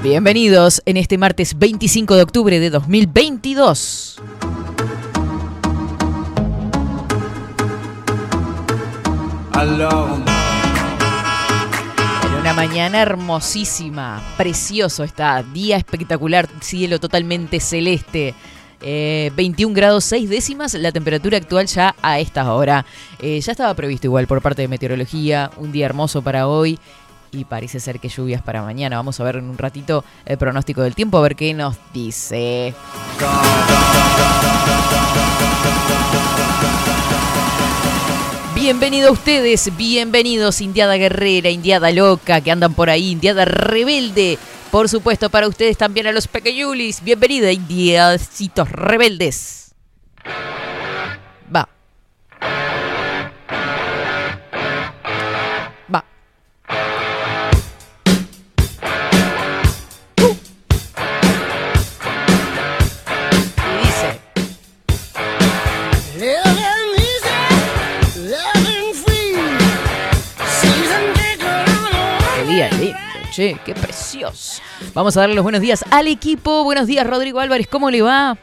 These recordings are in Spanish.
Bienvenidos en este martes 25 de octubre de 2022. En una mañana hermosísima, precioso está, día espectacular, cielo totalmente celeste. Eh, 21 grados 6 décimas la temperatura actual ya a esta hora. Eh, ya estaba previsto igual por parte de meteorología, un día hermoso para hoy y parece ser que lluvias para mañana. Vamos a ver en un ratito el pronóstico del tiempo, a ver qué nos dice. Bienvenido a ustedes, bienvenidos Indiada Guerrera, Indiada Loca, que andan por ahí, Indiada Rebelde. Por supuesto, para ustedes también a los pequeñulis. Bienvenida, Indiacitos Rebeldes. Va. Va. Che, qué precioso. Vamos a darle los buenos días al equipo. Buenos días, Rodrigo Álvarez, ¿cómo le va?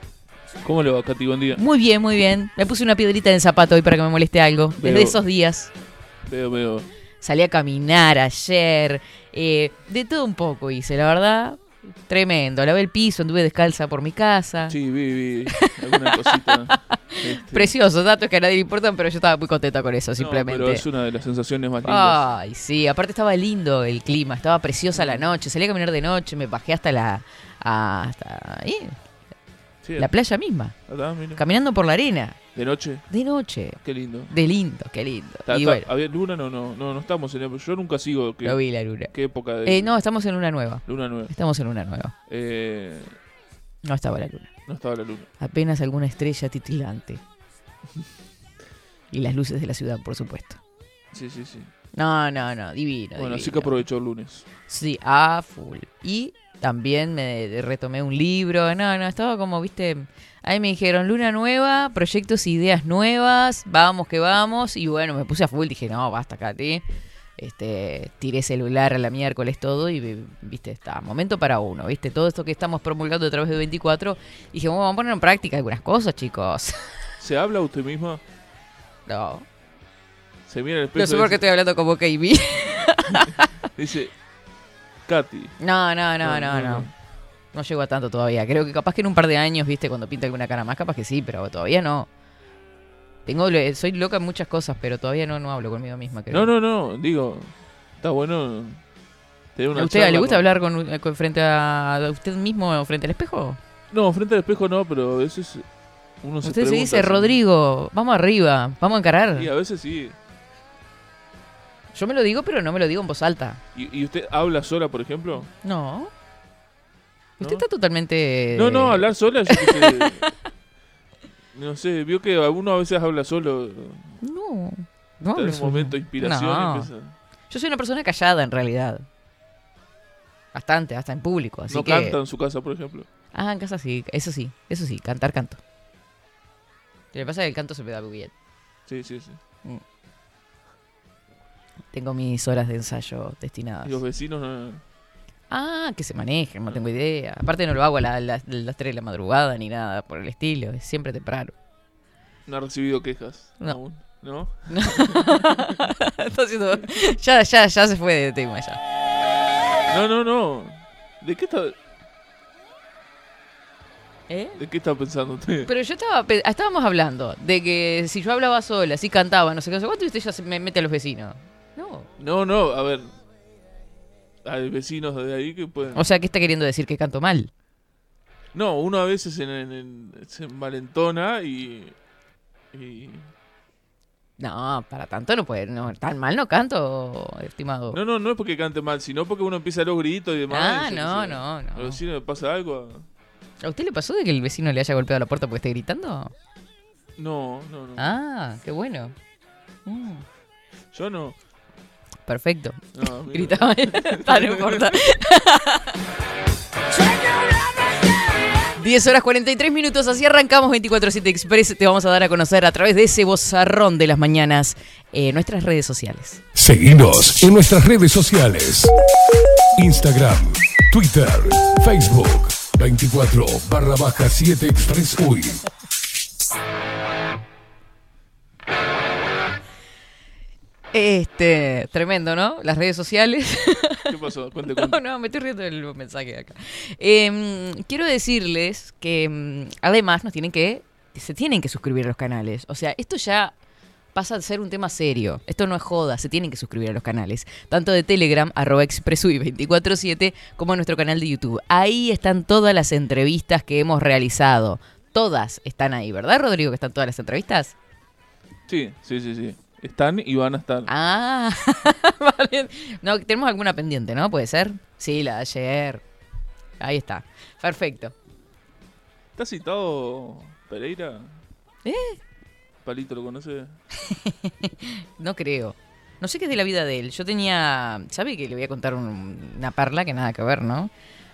¿Cómo le va, Katy? Buen día. Muy bien, muy bien. Me puse una piedrita en el zapato hoy para que me moleste algo. Desde Veo. esos días. Veo, veo. Salí a caminar ayer. eh, de todo un poco hice, la verdad. Tremendo. Lavé el piso, anduve descalza por mi casa. Sí, vi, vi alguna cosita. Este, Preciosos datos que a nadie le importan, pero yo estaba muy contenta con eso, no, simplemente. pero es una de las sensaciones más lindas. Ay, sí, aparte estaba lindo el clima, estaba preciosa la noche, salí a caminar de noche, me bajé hasta la hasta ahí, Sí, la playa misma, acá, mira. caminando por la arena, De noche, de noche, qué lindo. de lindo, qué lindo. Ta- Y ta- bueno, ¿Había luna? No, no, no, no estamos en el- Yo nunca sigo. ¿Qué, lo vi la luna. qué época de Eh, no, estamos en luna nueva, luna nueva? estamos en luna nueva. Eh, No estaba la luna, no estaba la luna. apenas alguna estrella titilante. Y las luces de la ciudad, por supuesto. Sí, sí, sí. No, no, no, divino. Bueno, así divino. que aprovechó el lunes. Sí, a full. Y también me retomé un libro. No, no, estaba como, viste. Ahí me dijeron, luna nueva, proyectos, ideas nuevas, vamos que vamos. Y bueno, me puse a full, dije, no, basta, Katy. Este, tiré celular a la miércoles todo y, viste, está, momento para uno, viste, todo esto que estamos promulgando a través de 24. Dije, bueno, vamos a poner en práctica algunas cosas, chicos. ¿Se habla usted misma? No, Se mira el espejo no sé por qué estoy hablando como KB. dice, Katy. No, no, no, No, no, no, llego a tanto todavía. Creo que capaz que en un par de años, viste, cuando pinta alguna cara más, capaz que sí, pero todavía no. Tengo, soy loca en muchas cosas, pero todavía no, no hablo conmigo misma. Creo. No, no, no, digo, está bueno tener una ¿A usted le gusta con- hablar con, eh, con- frente a, a usted mismo frente al espejo? No, frente al espejo no, pero a veces uno se usted se dice. Rodrigo, vamos arriba, vamos a encarar. Y a veces sí. Yo me lo digo, pero no me lo digo en voz alta. ¿Y, y usted habla sola, por ejemplo? No. Usted está totalmente... No, no, hablar sola, yo sé. No sé, vio que uno a veces habla solo. No. No hablo en un solo. momento de inspiración No. empieza. Yo soy una persona callada, en realidad. Bastante, hasta en público. Así no que... canta en su casa, por ejemplo. Ah, en casa sí, eso sí, eso sí, cantar canto. Lo que pasa es que el canto se me da muy bien. Sí, sí, sí. Tengo mis horas de ensayo destinadas. Y los vecinos no. Ah, que se manejen, no tengo idea. Aparte no lo hago a la- la- las 3 de la madrugada ni nada por el estilo, es siempre temprano. No ha recibido quejas. No. aún, ¿No? Está haciendo- ya, ya, ya se fue de tema ya. No, no, no. ¿De qué está, ¿Eh? de qué está pensando usted? Pero yo estaba, estábamos hablando de que si yo hablaba sola, si cantaba, no sé qué, no sé cuánto, y usted ya se me mete a los vecinos. No. No, no, a ver. Hay vecinos de ahí que pueden. O sea, ¿qué está queriendo decir? Que canto mal. No, uno a veces en, en- en- se envalentona y. y- No, para tanto no puede. No, tan mal no canto, estimado. No, no, no es porque cante mal, sino porque uno empieza a los gritos y demás. Ah, y no, no, no. A los vecinos le pasa algo. ¿A usted le pasó de que el vecino le haya golpeado la puerta porque esté gritando? No, no, no. Ah, qué bueno. Mm, Yo no. Perfecto. no mira. Gritaba él. Ah, no importa. 10 horas 43 minutos, así arrancamos 24-7 Express. Te vamos a dar a conocer a través de ese bozarrón de las mañanas eh, nuestras redes sociales. Seguinos en nuestras redes sociales. Instagram, Twitter, Facebook, 24 barra baja 7 Express UI. Este, tremendo, ¿no? Las redes sociales. ¿Qué pasó? Cuente, No, cuente. no, me estoy riendo del mensaje de acá. Em, quiero decirles que em, además nos tienen que, se tienen que suscribir a los canales. O sea, esto ya pasa a ser un tema serio. Esto no es joda, se tienen que suscribir a los canales. Tanto de Telegram, arroba expresui 247, como a nuestro canal de YouTube. Ahí están todas las entrevistas que hemos realizado. Todas están ahí, ¿verdad, Rodrigo? Que están todas las entrevistas. Sí, sí, sí, sí. Están y van a estar. Ah, vale. No, tenemos alguna pendiente, ¿no? ¿Puede ser? Sí, la de ayer. Ahí está. Perfecto. ¿Está citado Pereira? ¿Eh? Palito, ¿lo conoce? No creo. No sé qué es de la vida de él. Yo tenía. ¿Sabe que le voy a contar un- una perla que nada que ver, no?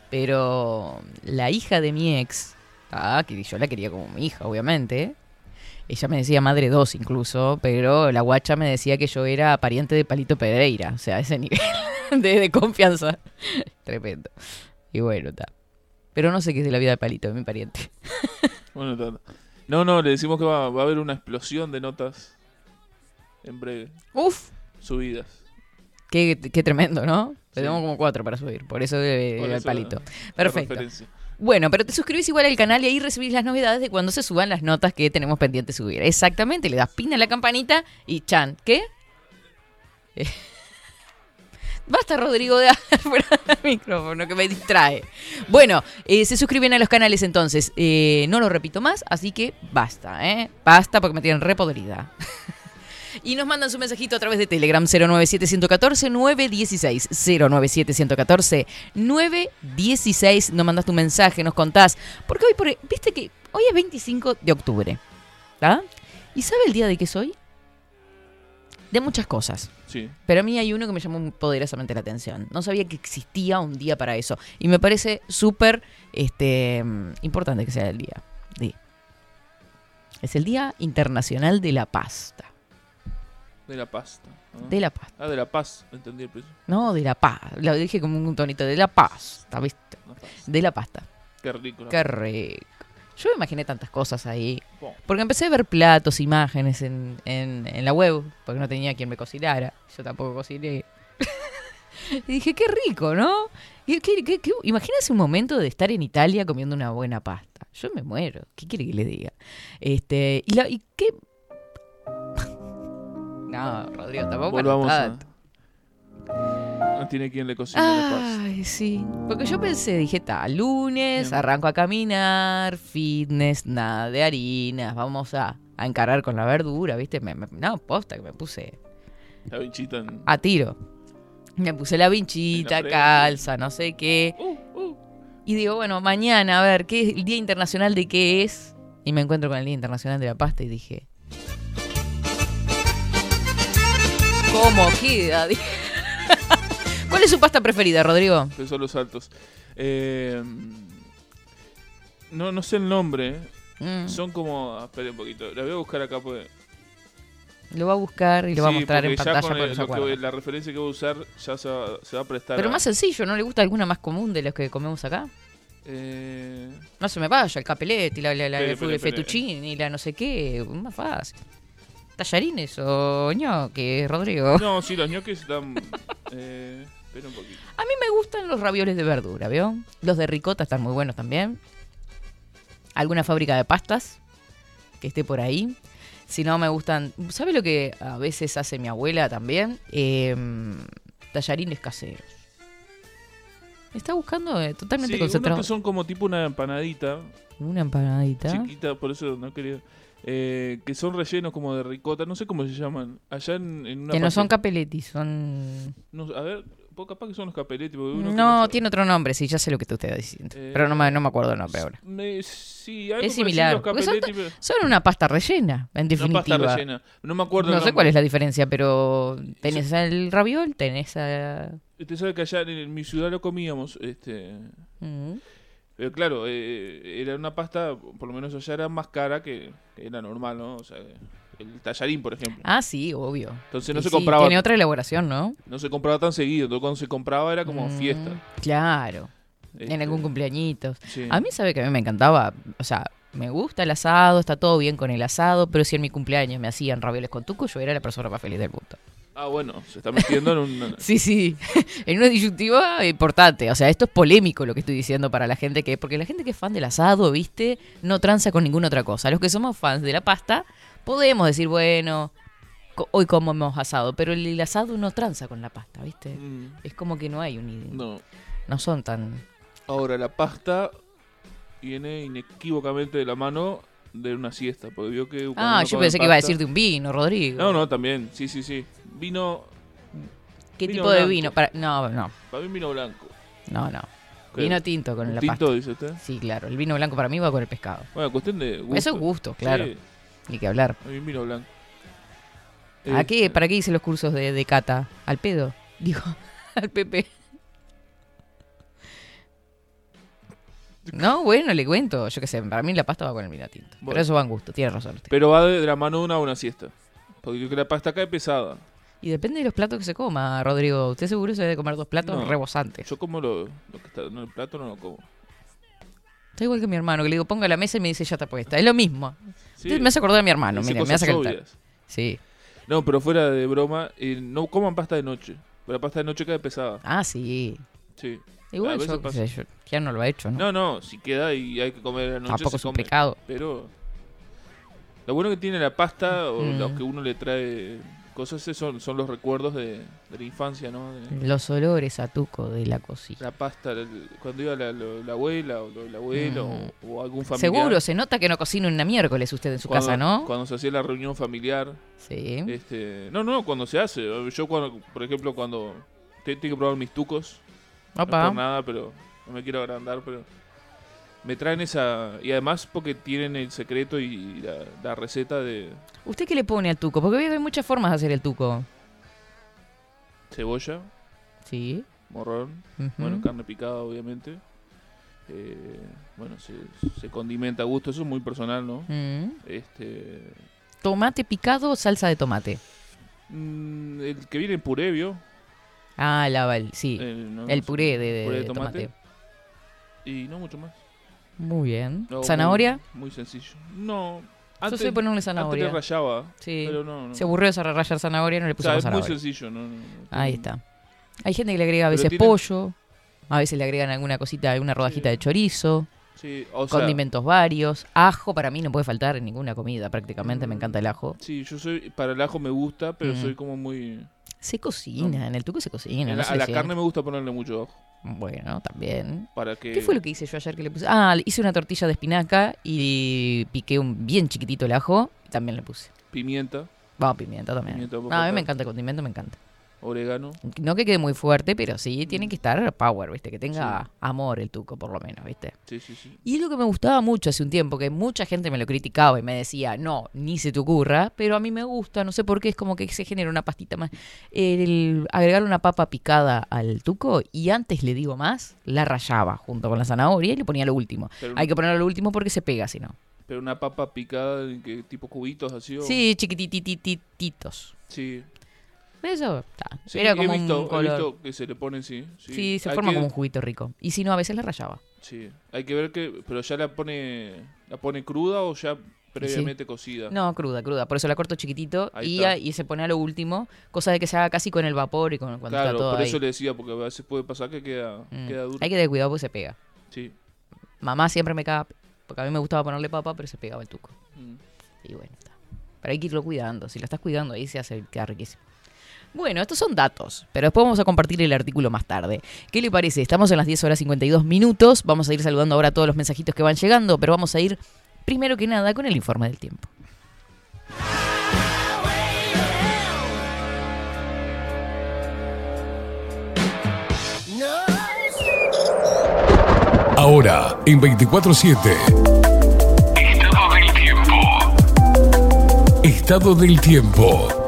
Pero la hija de mi ex, ah, que yo la quería como mi hija, obviamente. Ella me decía madre dos incluso, pero la guacha me decía que yo era pariente de Palito Pereira. O sea, ese nivel de, de confianza. Tremendo. Y bueno, está. Pero no sé qué es de la vida de Palito, de mi pariente. Bueno, está. No, no, le decimos que va, va a haber una explosión de notas en breve. Uf, Subidas. qué, qué tremendo, ¿no? Sí. Tenemos como cuatro para subir, por eso Por el eso, palito. Perfecto. Bueno, pero te suscribís igual al canal y ahí recibís las novedades de cuando se suban las notas que tenemos pendiente subir. Exactamente, le das pin a la campanita y chan. ¿Qué? Eh, Basta, Rodrigo, de fuera del micrófono, que me distrae. Bueno, eh, se suscriben a los canales entonces. Eh, no lo repito más, así que basta, ¿eh? Basta porque me tienen repodrida. Y nos mandan su mensajito a través de Telegram 097-114-916. 097-114-916. Nos mandas tu mensaje, nos contás. Porque hoy, por, viste que hoy es 25 de octubre. ¿Está? ¿Y sabe el día de qué soy? De muchas cosas. Sí. Pero a mí hay uno que me llamó poderosamente la atención. No sabía que existía un día para eso. Y me parece súper este, importante que sea el día. de. Es el Día Internacional de la Pasta. De la pasta. ¿no? De la pasta. Ah, de la paz, entendí el precio. No, de la paz. Lo dije como un tonito. De la pasta, ¿viste? La. De la pasta. Qué rico. Qué rico. Yo me imaginé tantas cosas ahí. Porque empecé a ver platos, imágenes en, en, en la web, porque no tenía quien me cocinara. Yo tampoco cociné. y dije, qué rico, ¿no? Y qué- qué- qué- Imagínense un momento de estar en Italia comiendo una buena pasta. Yo me muero. ¿Qué quiere que le diga? Este, y, la, y qué... no, Rodrigo, tampoco Volvamos a. No tiene quien le cocine la pasta. Ay, sí. Porque yo pensé, dije, ta, lunes, Bien. arranco a caminar, fitness, nada de harinas, vamos a, a encarar con la verdura, ¿viste? Me- me- no, posta que me puse La bichita en. a tiro. Me puse la vinchita, la calza, no sé qué. Uh, uh. Y digo, bueno, mañana, a ver, ¿qué es el Día Internacional de qué es? Y me encuentro con el Día Internacional de la Pasta y dije... ¿Cómo queda? ¿Cuál es su pasta preferida, Rodrigo? Empezó los saltos. Eh, no, no sé el nombre. Mm. Son como. ah, Espera un poquito. La voy a buscar acá porque. Lo va a buscar y lo va a mostrar en pantalla con el- que la referencia que voy a usar ya se va, se va a prestar. Pero a- más sencillo, ¿no le gusta alguna más común de los que comemos acá? Eh, No se me vaya, el capelletti, la, la, la, el fettuccine, la no sé qué, más fácil. Tallarines o ñoque, Rodrigo. no, sí, los ñoquis están. Eh, espera un poquito. A mí me gustan los ravioles de verdura, ¿vio? Los de ricota están muy buenos también. Alguna fábrica de pastas que esté por ahí. Si no, me gustan. ¿Sabe lo que a veces hace mi abuela también? Eh, tallarines caseros. Me está buscando eh, totalmente Sí, unos concentrado. que son como tipo una empanadita Una empanadita. chiquita, por eso no quería. Eh, que son rellenos como de ricota, no sé cómo se llaman. Allá en, en una Que no son capeletti, son. no, a ver, pues capaz que son los capeletti. uno No, tiene otro nombre, sí, ya sé lo que te usted está diciendo. Eh, Pero no me, no me acuerdo el nombre ahora. Me- sí, algo Es similar. los son, capeletti, pero- son una pasta rellena, en Una definitiva. pasta rellena. No me acuerdo. No el sé cuál es la diferencia, pero tenés el raviol, tenés a... Usted sabe que allá en, en mi ciudad lo comíamos. este Mm. Pero claro, eh, era una pasta, por lo menos allá era más cara que, era normal, ¿no? O sea, el tallarín, por ejemplo. Ah, sí, obvio. Entonces no Y se sí, compraba Tiene otra elaboración, ¿no? no se compraba tan seguido. Entonces cuando se compraba era como Mm, fiesta. Claro, Este, en algún cumpleañitos. sí. A mí sabe que a mí me encantaba, o sea, me gusta el asado, está todo bien con el asado, pero si en mi cumpleaños me hacían ravioles con tuco, yo era la persona más feliz del mundo. Ah, bueno, se está metiendo en un... Sí, sí, en una disyuntiva importante. O sea, esto es polémico lo que estoy diciendo para la gente que, porque la gente que es fan del asado, viste, no tranza con ninguna otra cosa. Los que somos fans de la pasta, podemos decir, bueno, hoy comemos asado, pero el, el asado no tranza con la pasta, viste. Mm, Es como que no hay un... No, no. son tan... Ahora, la pasta viene inequívocamente de la mano de una siesta. Porque vio que Ah, yo pensé que iba a decir de un vino, Rodrigo. No, no, también. Sí, sí, sí. Vino... ¿Qué vino tipo de vino? Para... No, no, Para mí vino blanco. no, no. ¿Qué? Vino tinto con ¿Un la tinto, pasta. dice usted? Sí, claro. El vino blanco para mí va con el pescado. Bueno, cuestión de gusto. Eso es gusto, claro. Sí, Ni que hablar. a mí vino blanco. ¿A qué? Este, ¿Para qué hice los cursos de, de cata? ¿Al pedo? Digo, al Pepe. No, bueno, le cuento. Yo qué sé, para mí la pasta va con el vino tinto. Pero Bueno. eso va en gusto, tiene razón usted. Pero va de la mano de una a una siesta. Porque creo que la pasta acá es pesada. Y depende de los platos que se coma, Rodrigo. Usted seguro se debe comer dos platos No. rebosantes. Yo como lo, lo que está en el plato, no lo como. Está igual que mi hermano, que le digo, ponga la mesa y me dice, ya está puesta. Es lo mismo. Sí, me hace acordar a mi hermano, mire, me hace obvias. Sí. No, pero fuera de broma, eh, no coman pasta de noche. Pero la pasta de noche cae pesada. Ah, sí. Sí. Igual yo, qué pasa. sé, yo- ya no lo ha hecho, ¿no? No, no, si queda y hay que comer a la noche, Tampoco se es un come. pecado. Pero lo bueno que tiene la pasta o Mm. lo que uno le trae cosas son, son los recuerdos de, de la infancia, ¿no? De- Los olores a tuco de la cocina. la pasta, cuando iba la, lo- la abuela o lo- el abuelo Mm. o, o algún familiar. Seguro, se nota que no cocina una miércoles usted en su cuando, casa, ¿no? Cuando se hacía la reunión familiar. Sí. Este, no, no, cuando se hace. Yo cuando, por ejemplo, cuando te- tengo que probar mis tucos, no Opa. por nada, pero no me quiero agrandar, pero me traen esa y además porque tienen el secreto y la, la receta de ¿Usted qué le pone al tuco? Porque hay muchas formas de hacer el tuco. cebolla, Sí. morrón, bueno, carne picada, obviamente. Eh, bueno, se, se condimenta a gusto, eso es muy personal, ¿no? Mm. Este, Tomate picado o salsa de tomate. mm, el que viene en puré, ¿vio? Ah, la, sí. El, ¿no? el puré de, de- puré de de tomate. tomate. Y no mucho más. Muy bien. No, ¿Zanahoria? Muy, muy sencillo. No. Yo Antes, sé ponerle antes zanahoria. le rayaba, Sí. pero no. no. Se aburrió de rayar zanahoria, no le O puso sea, es muy sencillo. No, Ahí está. Hay gente que le agrega a veces tiene- pollo, a veces le agregan alguna cosita, alguna rodajita Sí. de chorizo, Sí, o sea, condimentos varios. Ajo para mí no puede faltar en ninguna comida prácticamente, me Mm. encanta el ajo. Sí, yo soy. Para el ajo me gusta, pero Mm. soy como muy. Se cocina, en el tuco se cocina. No la- a la carne me gusta ponerle mucho ajo. Bueno, también. Para que. ¿Qué fue lo que hice yo ayer que le puse? Ah, hice una tortilla de espinaca y piqué un bien chiquitito el ajo y también le puse. Pimienta, Vamos, pimienta también. Pimienta, No, a mí me encanta el condimento, me encanta. Orégano. No que quede muy fuerte, pero sí tiene que estar power, ¿viste? Que tenga Sí. amor el tuco, por lo menos, ¿viste? Sí, sí, sí. Y es lo que me gustaba mucho hace un tiempo, que mucha gente me lo criticaba y me decía, no, ni se te ocurra, pero a mí me gusta, no sé por qué, es como que se genera una pastita más. El agregar una papa picada al tuco y antes le digo más, la rayaba junto con la zanahoria y le ponía lo último. Pero, Hay que ponerlo lo último porque se pega, si no. pero una papa picada, en que, tipo cubitos así. o- Sí, chiquititititos. Sí. Eso está. Sí, Era he como visto, un he color. visto que se le ponen, sí. Sí, Sí, se Hay forma que- como un juguito rico. Y si no, a veces la rayaba. Sí, hay que ver que. Pero ya la pone. ¿La pone cruda o ya previamente cocida? No, cruda, cruda. Por eso la corto chiquitito y, a- y se pone a lo último, cosa de que se haga casi con el vapor y con, cuando claro, está todo por ahí. eso le decía, porque a veces puede pasar que queda, Mm. queda duro. Hay que tener cuidado porque se pega. Sí. Mamá siempre me caga, porque a mí me gustaba ponerle papa, pero se pegaba el tuco. Mm. Y bueno, está. Pero hay que irlo cuidando. Si lo estás cuidando, ahí se hace queda riquísimo. Bueno, estos son datos, pero después vamos a compartir el artículo más tarde. ¿Qué le parece? Estamos en las 10 horas 52 minutos. Vamos a ir saludando ahora a todos los mensajitos que van llegando, pero vamos a ir primero que nada con el informe del tiempo. Ahora, en 24-7. Estado del tiempo. Estado del tiempo.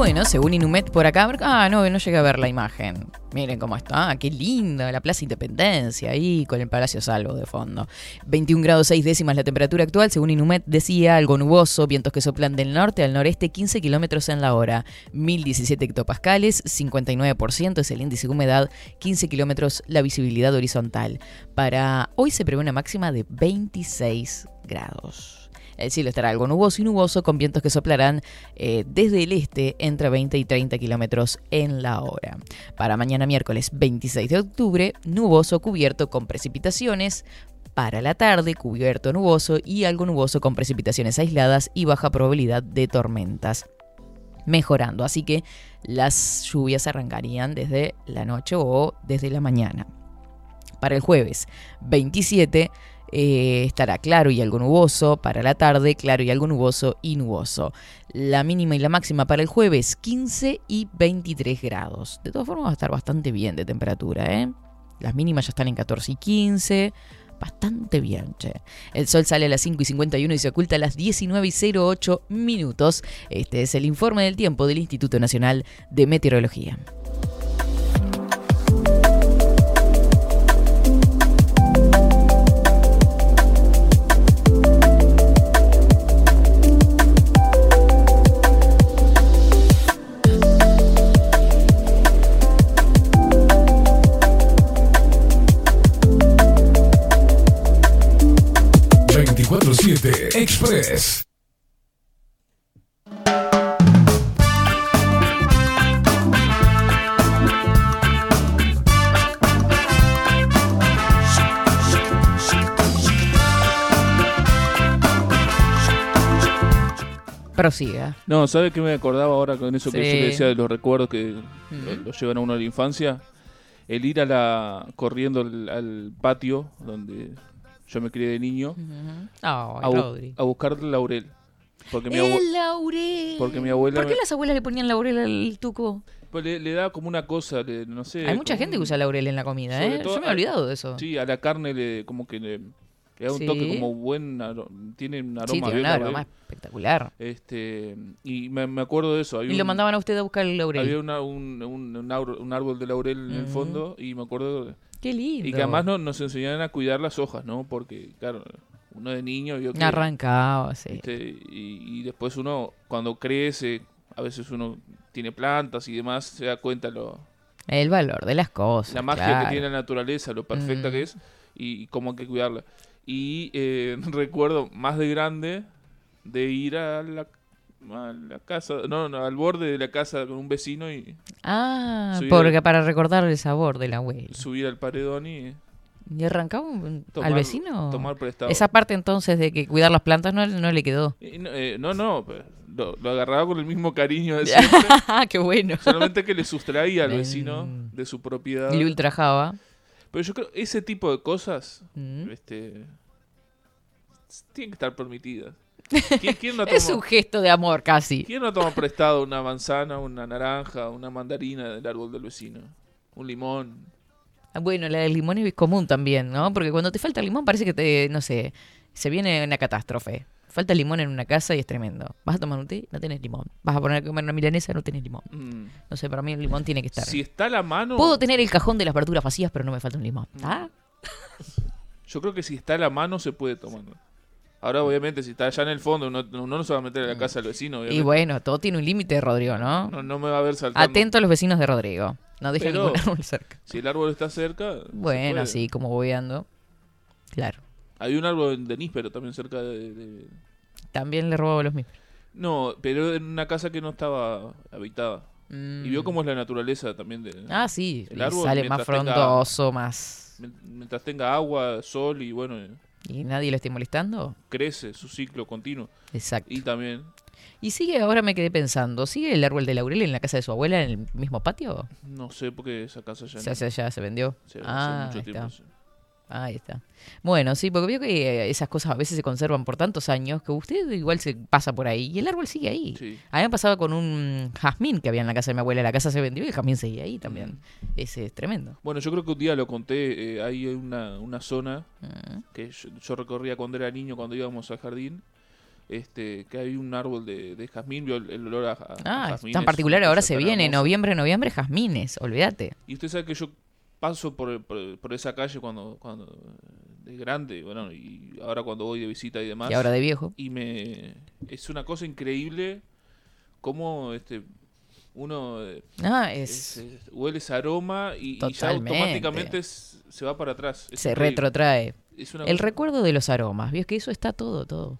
Bueno, según Inumet por acá, ah, no, no llegué a ver la imagen. Miren cómo está, ah, qué linda la Plaza Independencia ahí con el Palacio Salvo de fondo. 21 grados 6 décimas la temperatura actual, según Inumet decía, algo nuboso, vientos que soplan del norte al noreste 15 kilómetros en la hora, 1017 hectopascales, 59% es el índice de humedad, 15 kilómetros la visibilidad horizontal. Para hoy se prevé una máxima de 26 grados. El cielo estará algo nuboso y nuboso con vientos que soplarán eh, desde el este entre 20 y 30 kilómetros en la hora. Para mañana miércoles 26 de octubre, nuboso cubierto con precipitaciones. Para la tarde, cubierto nuboso y algo nuboso con precipitaciones aisladas y baja probabilidad de tormentas mejorando. Así que las lluvias arrancarían desde la noche o desde la mañana. Para el jueves 27 eh, estará claro y algo nuboso. Para la tarde, claro y algo nuboso y nuboso. La mínima y la máxima para el jueves 15 y 23 grados. De todas formas va a estar bastante bien de temperatura. ¿eh? Las mínimas ya están en 14 y 15. Bastante bien, che. El sol sale a las 5 y 51 y se oculta a las 19 y 08 minutos. Este es el informe del tiempo del Instituto Nacional de Meteorología. Express. Prosiga. No, ¿sabe qué me acordaba ahora con eso que Sí. yo le decía de los recuerdos que lo, lo llevan a uno a la infancia? El ir a la corriendo al, al patio donde yo me crié de niño a, bu- Rodri. a buscar laurel. Porque mi, El laurel. porque mi abuela ¿Por qué me- las abuelas le ponían laurel al tuco? pues le, le da como una cosa, le- no sé. Hay mucha como gente que usa laurel en la comida, ¿eh? todo Yo me he olvidado de eso. Sí, a la carne le, como que le, le da un Sí. toque como buen tiene un aroma Sí, tiene bien un aroma espectacular. Este, y me, me acuerdo de eso. había Y lo mandaban a usted a buscar el Había laurel. una- un, un, un árbol, de laurel en el fondo y me acuerdo Qué lindo. y que además no- nos enseñaban a cuidar las hojas, ¿no? Porque claro, uno de niño vio que Arrancaba, sí. este, y, y después uno cuando crece, a veces uno tiene plantas y demás, se da cuenta lo, El valor de las cosas. la magia claro. que tiene la naturaleza, lo perfecta Mm. que es y, cómo hay que cuidarla. Y eh, recuerdo más de grande de ir a la, a la casa, no, no, al borde de la casa con un vecino y Ah, porque para recordar el sabor del abuelo. subir al paredón y ¿Y arrancaba un- tomar, al vecino? tomar prestado. Esa parte entonces de que cuidar las plantas no, no le quedó. Y no, eh, no, no, pues, lo, lo agarraba con el mismo cariño de siempre, qué bueno. solamente que le sustraía al vecino de su propiedad. Y le ultrajaba. Pero yo creo ese tipo de cosas, Mm. este, tienen que estar permitidas. ¿Quién, quién no Es un gesto de amor casi. quién no toma prestado una manzana, una naranja, una mandarina del árbol del vecino? Un limón. Bueno, la del limón es común también, ¿no? Porque cuando te falta limón parece que te, no sé, se viene una catástrofe. Falta limón en una casa y es tremendo. Vas a tomar un té, no tenés limón. Vas a poner a comer una milanesa, no tenés limón. Mm. No sé, para mí el limón tiene que estar. Si está a la mano, Puedo tener el cajón de las verduras vacías, pero no me falta un limón. ¿Ah? yo creo que si está a la mano se puede tomar. Ahora, obviamente, si está allá en el fondo, uno, uno no se va a meter a la casa del vecino. Y bueno, todo tiene un límite, Rodrigo, ¿no? No, no me va a ver saltando. Atento a los vecinos de Rodrigo. No dejen Pero- ningún árbol cerca. Si el árbol está cerca. Bueno, sí, como bobeando. Claro. Hay un árbol de níspero también cerca de, de- También le robo los mismos. No, pero en una casa que no estaba habitada. Y vio cómo es la naturaleza también de... Mm. Ah, sí. El árbol, sale más tenga- frondoso, más... Mientras tenga agua, sol y bueno, ¿Y nadie lo esté molestando? crece su ciclo continuo. Exacto. Y también, Y sigue, ahora me quedé pensando, ¿sigue el árbol de laurel en la casa de su abuela en el mismo patio? no sé por qué esa casa ya O sea, no- ya, se vendió. se- hace ah, mucho ahí tiempo. está. sí. Ahí está. Bueno, sí, porque veo que eh, esas cosas a veces se conservan por tantos años que usted igual se pasa por ahí y el árbol sigue ahí. Sí. A mí me pasaba con un jazmín que había en la casa de mi abuela. La casa se vendió y el jazmín seguía ahí también. Ese es tremendo. Bueno, yo creo que un día lo conté, eh, hay una, una zona Mm. que yo, yo recorría cuando era niño, cuando íbamos al jardín, este, que hay un árbol de, de jazmín, vio el, el olor a, a- a Ah, jazmín tan particular. Ahora se viene, noviembre, noviembre, jazmines. Olvídate. Y usted sabe que yo paso por, por, por esa calle cuando, cuando de grande, bueno, y ahora cuando voy de visita y demás. Y ahora de viejo. y me es una cosa increíble cómo este uno eh, Ah, es- es, es- huele ese aroma y, y ya automáticamente se va para atrás. Se increíble. retrotrae. Es una El recuerdo de los aromas. ¿Vio que eso está todo, todo?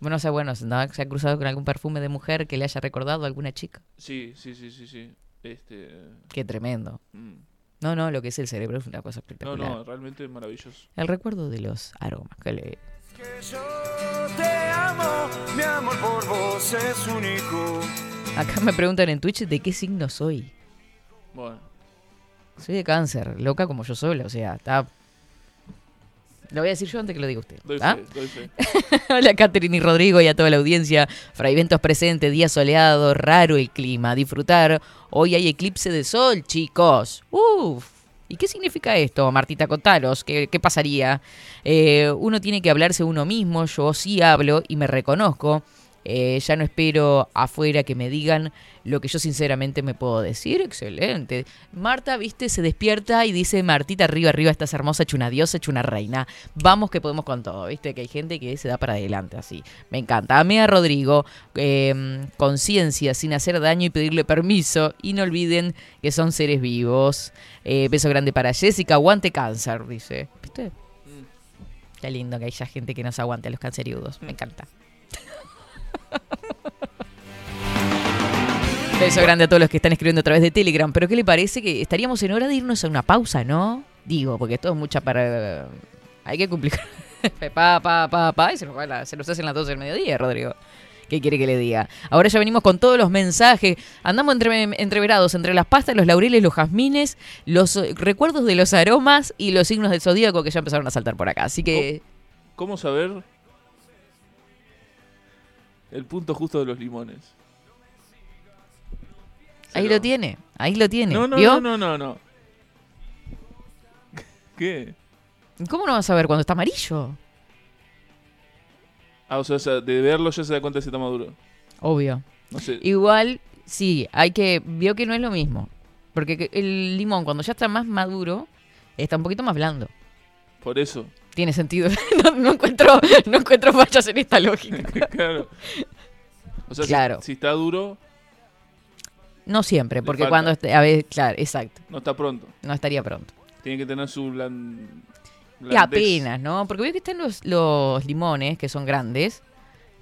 Bueno, o sea, bueno, ¿se ¿no? se ha cruzado con algún perfume de mujer que le haya recordado a alguna chica? Sí, sí, sí, sí, sí. Este, Qué tremendo. mm. No, no, lo que es el cerebro es una cosa no, espectacular. no, realmente maravilloso. El recuerdo de los aromas. que le- Que yo te amo, mi amor por vos es único. Acá me preguntan en Twitch de qué signo soy. Bueno, Soy de cáncer, loca como yo sola, o sea, está... Lo voy a decir yo antes que lo diga usted. doy ¿ah? fe, doy fe. Hola Catherine y Rodrigo y a toda la audiencia. Fraiventos presente, día soleado, raro el clima. Disfrutar. Hoy hay eclipse de sol, chicos. Uf. ¿Y qué significa esto, Martita? Contaros, ¿qué, qué pasaría? Eh, uno tiene que hablarse uno mismo, yo sí hablo y me reconozco. Eh, ya no espero afuera que me digan lo que yo sinceramente me puedo decir. Excelente. Marta, viste, se despierta y dice, Martita, arriba, arriba, estás hermosa, hecha una diosa, hecha una reina. Vamos que podemos con todo, viste, que hay gente que se da para adelante así. Me encanta. Amé a Rodrigo, eh, conciencia, sin hacer daño y pedirle permiso. Y no olviden que son seres vivos. Eh, beso grande para Jessica, aguante cáncer, dice. ¿Viste? Qué lindo que haya gente que nos aguante a los canceriudos. Me encanta. Beso grande a todos los que están escribiendo a través de Telegram. Pero ¿qué le parece? Que estaríamos en hora de irnos a una pausa, ¿no? Digo, porque esto es mucha para... Hay que cumplir. pa, pa, pa, pa. Y se nos, se nos hacen las 12 del mediodía, Rodrigo. ¿Qué quiere que le diga? Ahora ya venimos con todos los mensajes. Andamos entre, entreverados entre las pastas, los laureles, los jazmines, los recuerdos de los aromas y los signos del zodíaco que ya empezaron a saltar por acá. Así que... ¿Cómo saber el punto justo de los limones? Ahí lo tiene, ahí lo tiene. No, no, ¿Vio? no, no, no, no. ¿Qué? ¿Cómo no vas a ver cuando está amarillo? Ah, o sea, o sea, de verlo ya se da cuenta si está maduro. Obvio. No sé. Igual, sí, hay que. Vio que no es lo mismo. Porque que- el limón, cuando ya está más maduro, está un poquito más blando. Por eso. Tiene sentido. no, no encuentro, no encuentro fallas en esta lógica. claro. O sea, si- Claro. Si, está duro, No siempre, porque cuando. esté- A ver, claro, exacto. no está pronto. No estaría pronto. Tiene que tener su blan... Y apenas, ¿no? Porque veo que están los, los limones, que son grandes,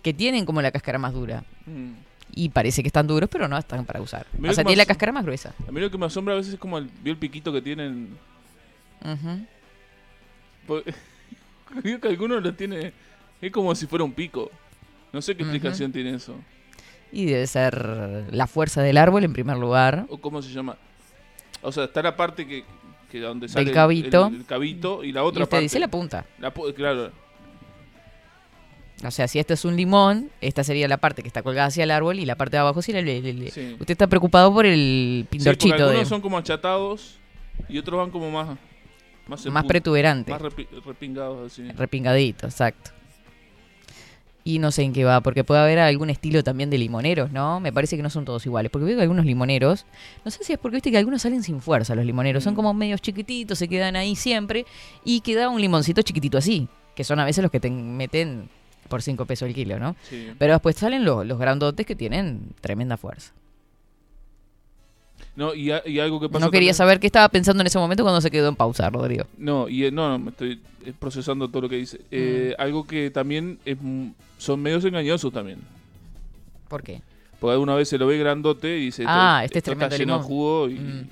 que tienen como la cáscara más dura. Mm. Y parece que están duros, pero no están para usar. O sea, tiene la cáscara más gruesa. A mí lo que me asombra a veces es como el, el piquito que tienen. Veo que algunos lo tiene. Es como si fuera un pico. No sé qué explicación tiene eso. Y debe ser la fuerza del árbol en primer lugar. O cómo se llama. O sea, está la parte que, que donde sale el- cabito. El, el cabito y la Y otra usted parte. dice la punta. la claro. O sea, si este es un limón, esta sería la parte que está colgada hacia el árbol y la parte de abajo sería el... Sí. Usted está preocupado por el Sí, pindorchito, algunos de, son como achatados y otros van como más. Más, en más repi- repingados así. repingadito, exacto. Y no sé en qué va, porque puede haber algún estilo también de limoneros, ¿no? Me parece que no son todos iguales, porque veo que algunos limoneros, no sé si es porque viste que algunos salen sin fuerza los limoneros, son Mm. como medios chiquititos, se quedan ahí siempre, y queda un limoncito chiquitito así, que son a veces los que te meten por 5 pesos el kilo, ¿no? Sí. Pero después salen los, los grandotes que tienen tremenda fuerza. No, y, a- y algo que pasa. No quería también- saber qué estaba pensando en ese momento cuando se quedó en pausa, Rodrigo. No, y eh, no, no, me estoy eh, procesando todo lo que dice. Eh, Mm. Algo que también es son medios engañosos también. ¿Por qué? Porque alguna vez se lo ve grandote y dice, Ah, "Esto- este es está lleno de limón". jugo y, Mm.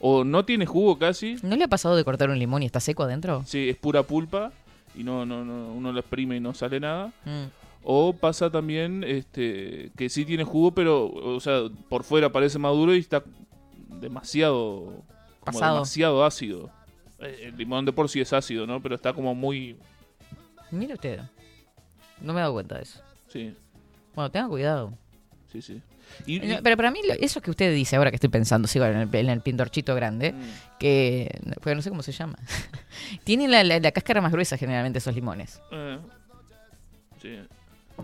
o no tiene jugo casi, ¿No le ha pasado de cortar un limón y está seco adentro? sí, es pura pulpa y no, no, no, uno lo exprime y no sale nada. Mm. O pasa también este, que sí tiene jugo, pero, o sea, por fuera parece maduro y está demasiado, como demasiado ácido. Eh, El limón de por sí es ácido, ¿no? Pero está como muy, Mire usted. No me he dado cuenta de eso. sí, Bueno, tenga cuidado. sí, sí. Y, y- No, Pero para mí, lo- eso que usted dice ahora que estoy pensando, sigo en el, en el pindorchito grande, Mm, que. Porque no sé cómo se llama. Tienen la, la- la cáscara más gruesa generalmente esos limones. eh, sí.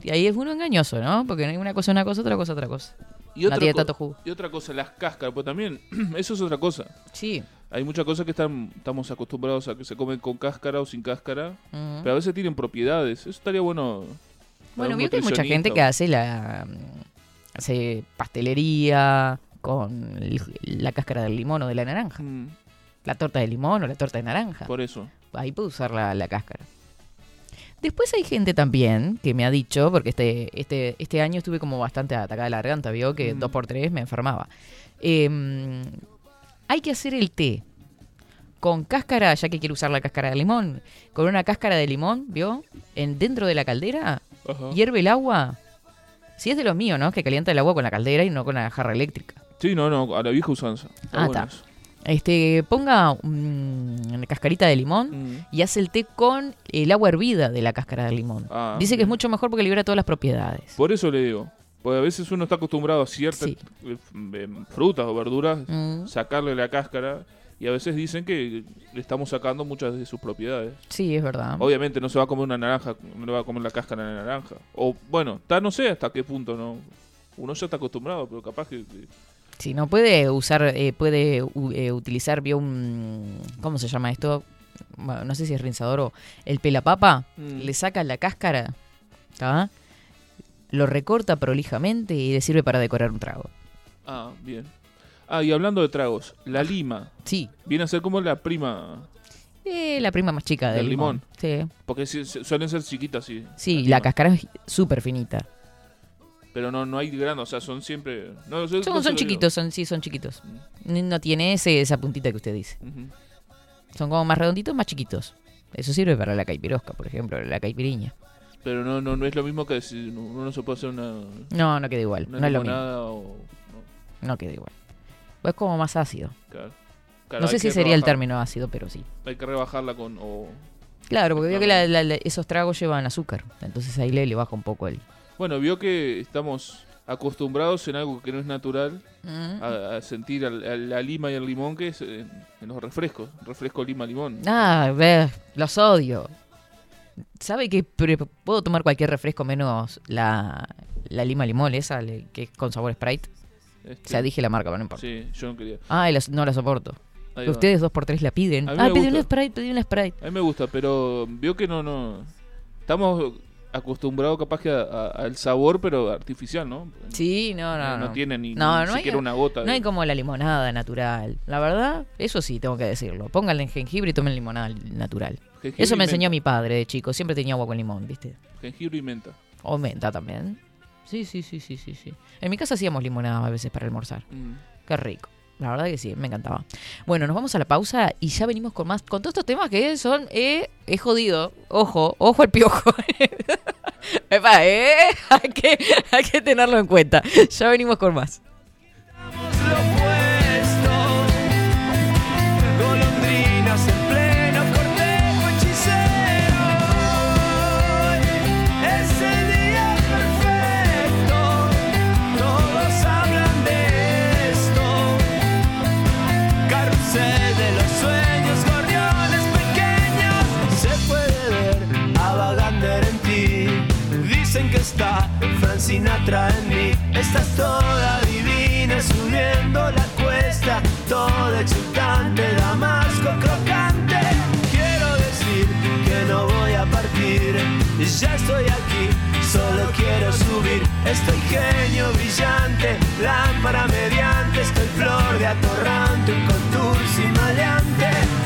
Y ahí es uno engañoso, ¿no? Porque una cosa es una cosa, otra cosa otra cosa. Y otra, tiene co- tanto jugo. y otra cosa, las cáscaras, pues también, eso es otra cosa. Sí. Hay muchas cosas que están, estamos acostumbrados a que se comen con cáscara o sin cáscara, pero a veces tienen propiedades. Eso estaría bueno. Bueno, vio que hay mucha gente o- que hace la mm, hace pastelería con la cáscara del limón o de la naranja. Mm, La torta de limón o la torta de naranja. por eso. Ahí puede usar la, la cáscara. Después hay gente también que me ha dicho, porque este, este, este año estuve como bastante atacada de la garganta, vio que Mm. dos por tres me enfermaba. Em, hay que hacer el té con cáscara, ya que quiero usar la cáscara de limón, con una cáscara de limón, ¿vio? En, dentro de la caldera, hierve el agua. Si es de los míos, ¿no? Que calienta el agua con la caldera y no con la jarra eléctrica. Sí, no, no, a la vieja usanza. Está Ah, está. eso. Este, ponga mm, una cascarita de limón Mm. y hace el té con el agua hervida de la cáscara de limón. Ah, Dice que es mucho mejor porque libera todas las propiedades. Por eso le digo. Porque a veces uno está acostumbrado a ciertas Sí. eh, eh, frutas o verduras, Mm, sacarle la cáscara. Y a veces dicen que le estamos sacando muchas de sus propiedades. sí, es verdad. Obviamente no se va a comer una naranja, no le va a comer la cáscara de la naranja. O bueno, está, no sé hasta qué punto, ¿no? Uno ya está acostumbrado, pero capaz que... Si no puede usar, eh, puede eh, utilizar, vio un, ¿cómo se llama esto? Bueno, no sé si es rinzador o el pelapapa. Mm. Le saca la cáscara, ¿tá? lo recorta prolijamente y le sirve para decorar un trago. Ah, bien. Ah, y hablando de tragos, la lima Sí, viene a ser como la prima, eh, la prima más chica del, Del limón. Sí, porque suelen ser chiquitas, sí. sí la la cáscara es súper finita. Pero no, no hay grano, o sea, son siempre... No, Son, no son chiquitos, son, sí, son chiquitos. No tiene ese, esa puntita que usted dice. Son como más redonditos, más chiquitos. Eso sirve para la caipirosca, por ejemplo, la caipiriña. Pero no, no, no es lo mismo que si uno no se puede hacer una, No, no queda igual. no es lo mismo. o... no, No queda igual. Pues es como más ácido. claro. Claro, no sé si sería el término ácido, pero sí. Hay que rebajarla con... O... Claro, porque veo que la- la- la- esos tragos llevan azúcar. Entonces ahí le, le baja un poco el... Bueno, vio que estamos acostumbrados en algo que no es natural Mm. a, a sentir al- a la lima y el limón que es en, en los refrescos. Refresco lima-limón. Ah, ve, los odio. ¿Sabe que puedo tomar cualquier refresco menos la, la lima limón esa le- que es con sabor Sprite? Este, O sea, dije la marca, pero no importa. Sí, yo no quería. Ah, no la soporto. Ahí va. Ustedes dos por tres la piden. Ah, pedí una gusta. Sprite, pedí una Sprite. A mí me gusta, pero vio que no, no. Estamos acostumbrados capaz que al sabor, pero artificial, ¿no? Sí, no, no, no. tiene ni, No, ni no hay- siquiera una gota. No de- hay como la limonada natural. La verdad, eso sí tengo que decirlo. Pónganle en jengibre y tomen limonada natural. jengibre Eso me enseñó mi padre de chico. Siempre tenía agua con limón, ¿viste? Jengibre y menta. O menta también. Sí, sí, sí, sí, sí, sí. En mi casa hacíamos limonada a veces para almorzar. Mm. Qué rico. La verdad que sí, me encantaba. Bueno, nos vamos a la pausa y ya venimos con más. Con todos estos temas que son. Eh, es jodido. Ojo, ojo al piojo. Epa, eh, hay que, hay que tenerlo en cuenta. Ya venimos con más. Está Frank Sinatra en mí. Estás toda divina subiendo la cuesta, toda exultante, damasco crocante. Quiero decir que no voy a partir, ya estoy aquí, solo quiero subir. Estoy genio brillante, lámpara mediante, estoy flor de atorrante, un contursi maleante.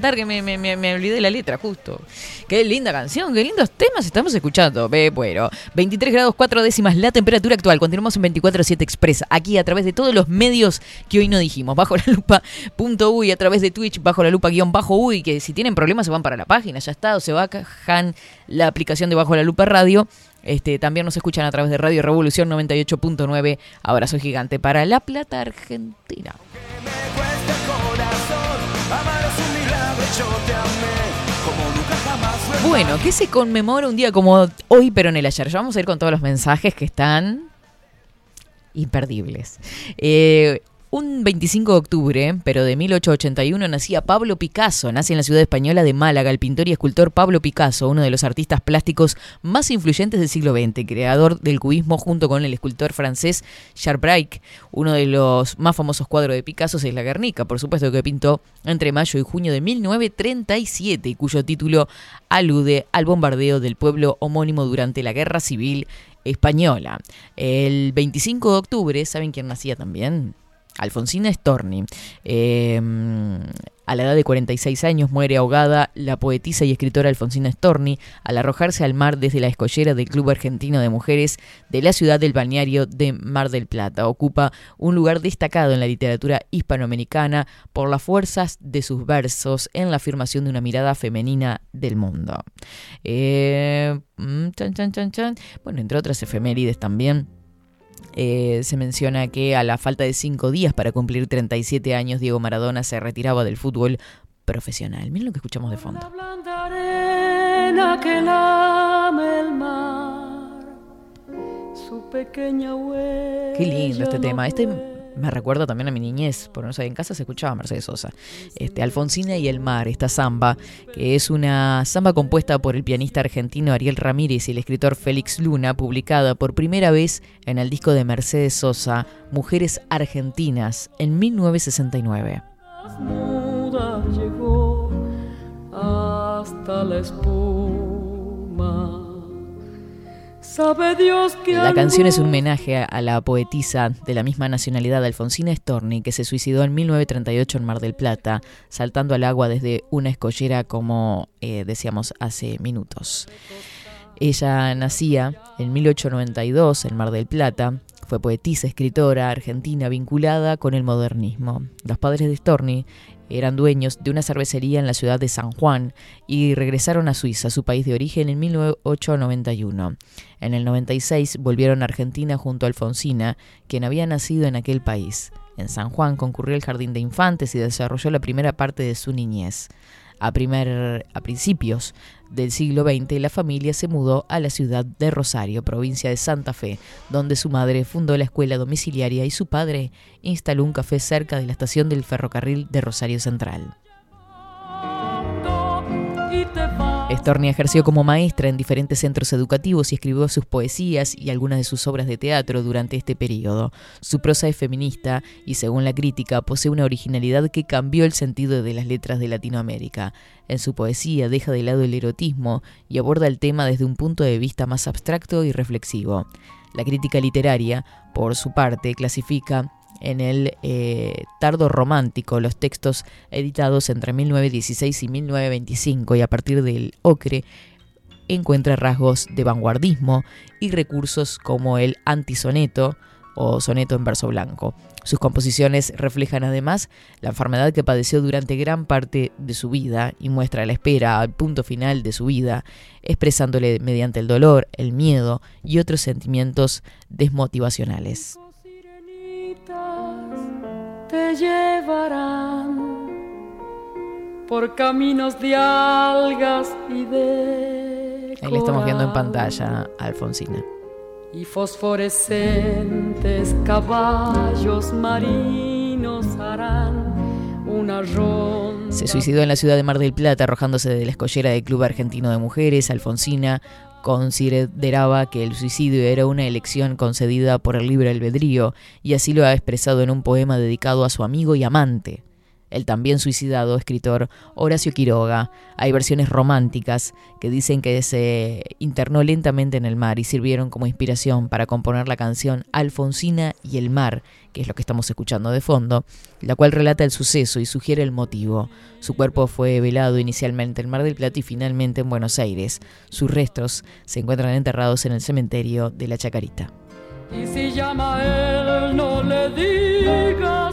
Que me, olvidé la letra, justo. Qué linda canción, qué lindos temas estamos escuchando. Bueno, 23 grados 4 décimas la temperatura actual. Continuamos en 24-7 Express, aquí a través de todos los medios que hoy no dijimos. Bajo la lupa punto uy, a través de Twitch, bajo la lupa guion bajo uy, que si tienen problemas se van para la página, ya está, o se bajan la aplicación de Bajo la Lupa Radio. Este, también nos escuchan a través de Radio Revolución 98.9. Abrazo gigante para La Plata, Argentina. Bueno, ¿qué se conmemora un día como hoy, pero en el ayer? Ya vamos a ir con todos los mensajes que están imperdibles. Eh, un 25 de octubre, pero de 1881, nacía Pablo Picasso. Nace en la ciudad española de Málaga el pintor y escultor Pablo Picasso, uno de los artistas plásticos más influyentes del siglo XX, creador del cubismo junto con el escultor francés Charles Braque. Uno de los más famosos cuadros de Picasso es La Guernica, por supuesto que pintó entre mayo y junio de 1937 y cuyo título alude al bombardeo del pueblo homónimo durante la Guerra Civil Española. El 25 de octubre, ¿saben quién nacía también? Alfonsina Storni. Eh, a la edad de 46 años muere ahogada la poetisa y escritora Alfonsina Storni al arrojarse al mar desde la escollera del Club Argentino de Mujeres de la ciudad del balneario de Mar del Plata. Ocupa un lugar destacado en la literatura hispanoamericana por las fuerzas de sus versos en la afirmación de una mirada femenina del mundo. Eh, mm. Bueno, entre otras efemérides también. Eh, se menciona que a la falta de cinco días para cumplir 37 años, Diego Maradona se retiraba del fútbol profesional. Miren lo que escuchamos de fondo. Qué lindo este tema. Este me recuerda también a mi niñez, por no sé, en casa se escuchaba Mercedes Sosa. Este, Alfonsina y el mar, esta samba, que es una samba compuesta por el pianista argentino Ariel Ramírez y el escritor Félix Luna, publicada por primera vez en el disco de Mercedes Sosa, Mujeres Argentinas, en 1969. muda llegó hasta la espuma. La canción es un homenaje a la poetisa de la misma nacionalidad, Alfonsina Storni, que se suicidó en 1938 en Mar del Plata, saltando al agua desde una escollera como eh, decíamos hace minutos. Ella nacía en 1892 en Mar del Plata, fue poetisa, escritora argentina vinculada con el modernismo. Los padres de Storni eran dueños de una cervecería en la ciudad de San Juan y regresaron a Suiza, su país de origen, en 1891. En el 96 volvieron a Argentina junto a Alfonsina, quien había nacido en aquel país. En San Juan concurrió al jardín de infantes y desarrolló la primera parte de su niñez. A, primer, a principios del siglo XX, la familia se mudó a la ciudad de Rosario, provincia de Santa Fe, donde su madre fundó la escuela domiciliaria y su padre instaló un café cerca de la estación del ferrocarril de Rosario Central. Storni ejerció como maestra en diferentes centros educativos y escribió sus poesías y algunas de sus obras de teatro durante este periodo. Su prosa es feminista y, según la crítica, posee una originalidad que cambió el sentido de las letras de Latinoamérica. En su poesía deja de lado el erotismo y aborda el tema desde un punto de vista más abstracto y reflexivo. La crítica literaria, por su parte, clasifica en el eh, tardo romántico los textos editados entre 1916 y 1925 y a partir del ocre encuentra rasgos de vanguardismo y recursos como el antisoneto o soneto en verso blanco. Sus composiciones reflejan además la enfermedad que padeció durante gran parte de su vida y muestra la espera al punto final de su vida, expresándole mediante el dolor, el miedo y otros sentimientos desmotivacionales. Te llevarán por caminos de algas y de Ahí le estamos viendo en pantalla a Alfonsina. y fosforescentes caballos marinos harán una ronda. Se suicidó en la ciudad de Mar del Plata arrojándose de la escollera del Club Argentino de Mujeres. Alfonsina consideraba que el suicidio era una elección concedida por el libre albedrío y así lo ha expresado en un poema dedicado a su amigo y amante, el también suicidado escritor Horacio Quiroga. Hay versiones románticas que dicen que se internó lentamente en el mar y sirvieron como inspiración para componer la canción Alfonsina y el mar, que es lo que estamos escuchando de fondo, la cual relata el suceso y sugiere el motivo. Su cuerpo fue velado inicialmente en Mar del Plata y finalmente en Buenos Aires. Sus restos se encuentran enterrados en el cementerio de la Chacarita. Y si llama él, no le digas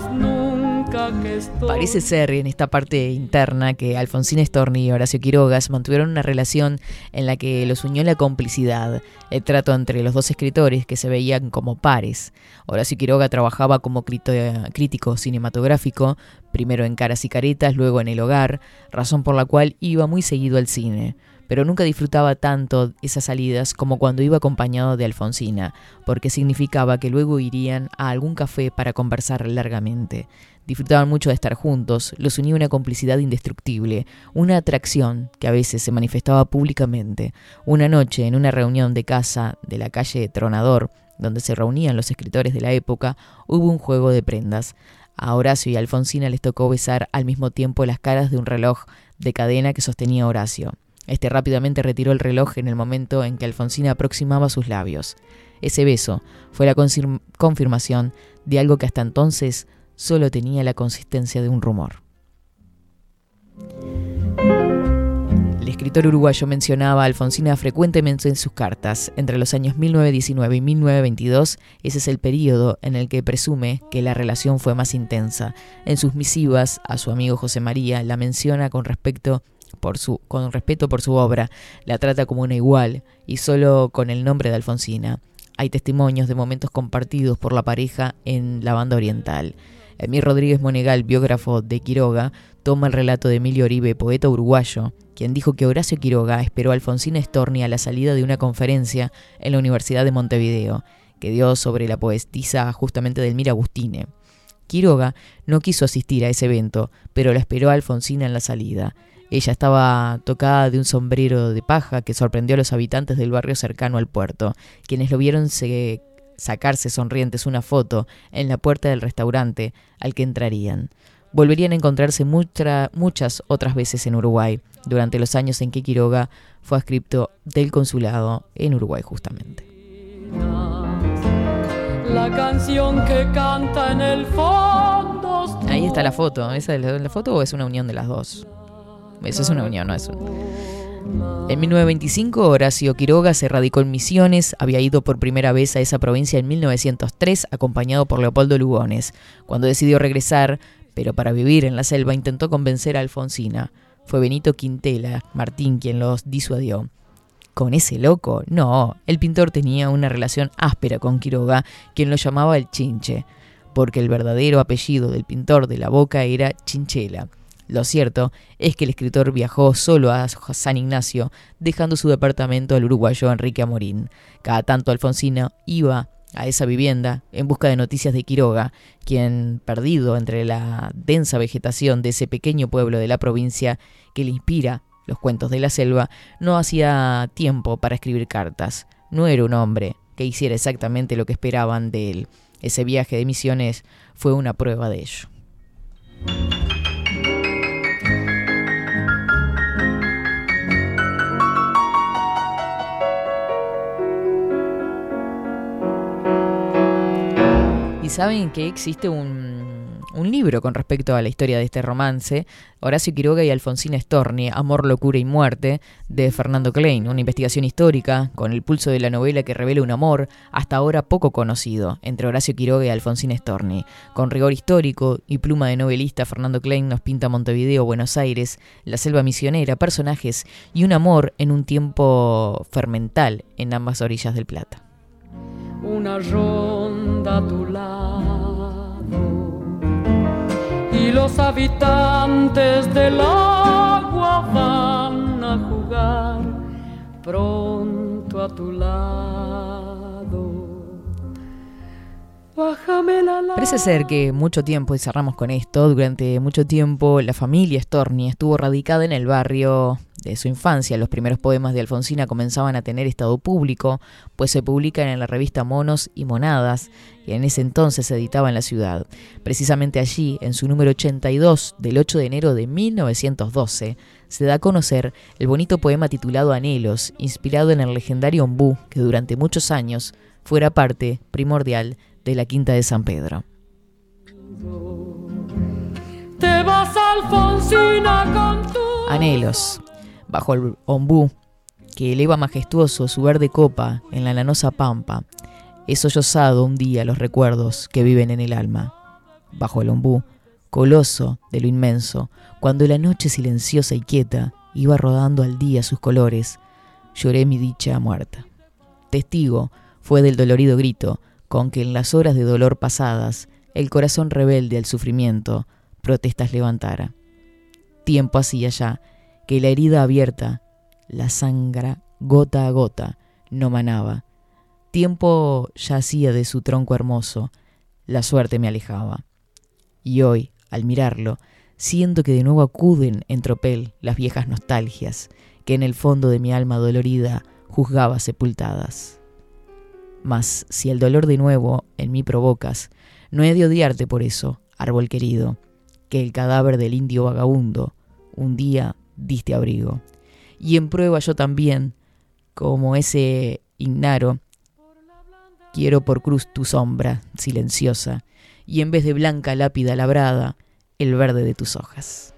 Parece ser en esta parte interna que Alfonsín Storni y Horacio Quirogas mantuvieron una relación en la que los unió la complicidad, el trato entre los dos escritores que se veían como pares. Horacio Quiroga trabajaba como crítico cinematográfico, primero en Caras y Caretas, luego en El Hogar, razón por la cual iba muy seguido al cine pero nunca disfrutaba tanto esas salidas como cuando iba acompañado de Alfonsina, porque significaba que luego irían a algún café para conversar largamente. Disfrutaban mucho de estar juntos, los unía una complicidad indestructible, una atracción que a veces se manifestaba públicamente. Una noche, en una reunión de casa de la calle Tronador, donde se reunían los escritores de la época, hubo un juego de prendas. A Horacio y Alfonsina les tocó besar al mismo tiempo las caras de un reloj de cadena que sostenía Horacio. Este rápidamente retiró el reloj en el momento en que Alfonsina aproximaba sus labios. Ese beso fue la confirm- confirmación de algo que hasta entonces solo tenía la consistencia de un rumor. El escritor uruguayo mencionaba a Alfonsina frecuentemente en sus cartas. Entre los años 1919 y 1922, ese es el periodo en el que presume que la relación fue más intensa. En sus misivas a su amigo José María la menciona con respecto por su, con respeto por su obra, la trata como una igual y solo con el nombre de Alfonsina. Hay testimonios de momentos compartidos por la pareja en la banda oriental. Emir Rodríguez Monegal, biógrafo de Quiroga, toma el relato de Emilio Oribe, poeta uruguayo, quien dijo que Horacio Quiroga esperó a Alfonsina Storni a la salida de una conferencia en la Universidad de Montevideo, que dio sobre la poetisa justamente Delmira Agustine. Quiroga no quiso asistir a ese evento, pero la esperó a Alfonsina en la salida. Ella estaba tocada de un sombrero de paja que sorprendió a los habitantes del barrio cercano al puerto, quienes lo vieron sacarse sonrientes una foto en la puerta del restaurante al que entrarían. Volverían a encontrarse muchas otras veces en Uruguay, durante los años en que Quiroga fue adscripto del consulado en Uruguay justamente. La canción que canta en el fondo. Ahí está la foto. ¿Esa es la foto o es una unión de las dos? Eso es una unión, no es un... En 1925, Horacio Quiroga se radicó en Misiones, había ido por primera vez a esa provincia en 1903, acompañado por Leopoldo Lugones. Cuando decidió regresar, pero para vivir en la selva intentó convencer a Alfonsina. Fue Benito Quintela Martín quien los disuadió. ¿Con ese loco? No, el pintor tenía una relación áspera con Quiroga, quien lo llamaba el Chinche, porque el verdadero apellido del pintor de la boca era Chinchela. Lo cierto es que el escritor viajó solo a San Ignacio, dejando su departamento al uruguayo Enrique Amorín. Cada tanto Alfonsina iba a esa vivienda en busca de noticias de Quiroga, quien, perdido entre la densa vegetación de ese pequeño pueblo de la provincia que le inspira los cuentos de la selva, no hacía tiempo para escribir cartas. No era un hombre que hiciera exactamente lo que esperaban de él. Ese viaje de misiones fue una prueba de ello. Saben que existe un, un, libro con respecto a la historia de este romance, Horacio Quiroga y Alfonsina Storni, Amor, Locura y Muerte, de Fernando Klein, una investigación histórica con el pulso de la novela que revela un amor hasta ahora poco conocido entre Horacio Quiroga y Alfonsina Storni. Con rigor histórico y pluma de novelista, Fernando Klein nos pinta Montevideo, Buenos Aires, la selva misionera, personajes y un amor en un tiempo fermental en ambas orillas del Plata una ronda a tu lado y los habitantes del agua van a jugar pronto a tu lado. Parece ser que mucho tiempo, y cerramos con esto, durante mucho tiempo la familia Storni estuvo radicada en el barrio de su infancia. Los primeros poemas de Alfonsina comenzaban a tener estado público, pues se publican en la revista Monos y Monadas, que en ese entonces se editaba en la ciudad. Precisamente allí, en su número 82 del 8 de enero de 1912, se da a conocer el bonito poema titulado Anhelos, inspirado en el legendario ombú que durante muchos años fuera parte primordial de la Quinta de San Pedro. Te vas, Alfonsina, con tu... Anhelos, bajo el ombú, que eleva majestuoso su verde copa en la lanosa pampa, he sollozado un día los recuerdos que viven en el alma. Bajo el ombú, coloso de lo inmenso, cuando la noche silenciosa y quieta iba rodando al día sus colores, lloré mi dicha muerta. Testigo fue del dolorido grito con que en las horas de dolor pasadas el corazón rebelde al sufrimiento protestas levantara. Tiempo hacía ya que la herida abierta, la sangre gota a gota, no manaba. Tiempo yacía de su tronco hermoso, la suerte me alejaba. Y hoy, al mirarlo, siento que de nuevo acuden en tropel las viejas nostalgias que en el fondo de mi alma dolorida juzgaba sepultadas. Mas si el dolor de nuevo en mí provocas, no he de odiarte por eso, árbol querido, que el cadáver del indio vagabundo un día diste abrigo. Y en prueba yo también, como ese ignaro, quiero por cruz tu sombra silenciosa, y en vez de blanca lápida labrada, el verde de tus hojas.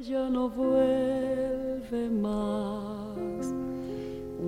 ya no vuelve más.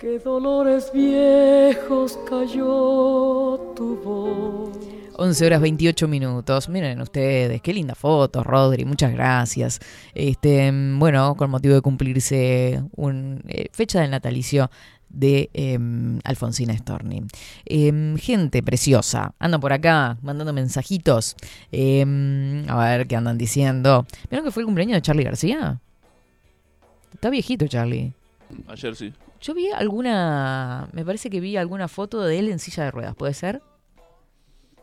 que dolores viejos cayó tu voz. 11 horas 28 minutos. Miren ustedes, qué linda foto, Rodri, muchas gracias. Este, bueno, con motivo de cumplirse un eh, fecha del natalicio de em, Alfonsina Storni. Em, gente preciosa, andan por acá mandando mensajitos. Em, a ver qué andan diciendo. ¿Vieron que fue el cumpleaños de Charlie García? Está viejito Charlie. Ayer sí. Yo vi alguna, me parece que vi alguna foto de él en silla de ruedas, ¿puede ser?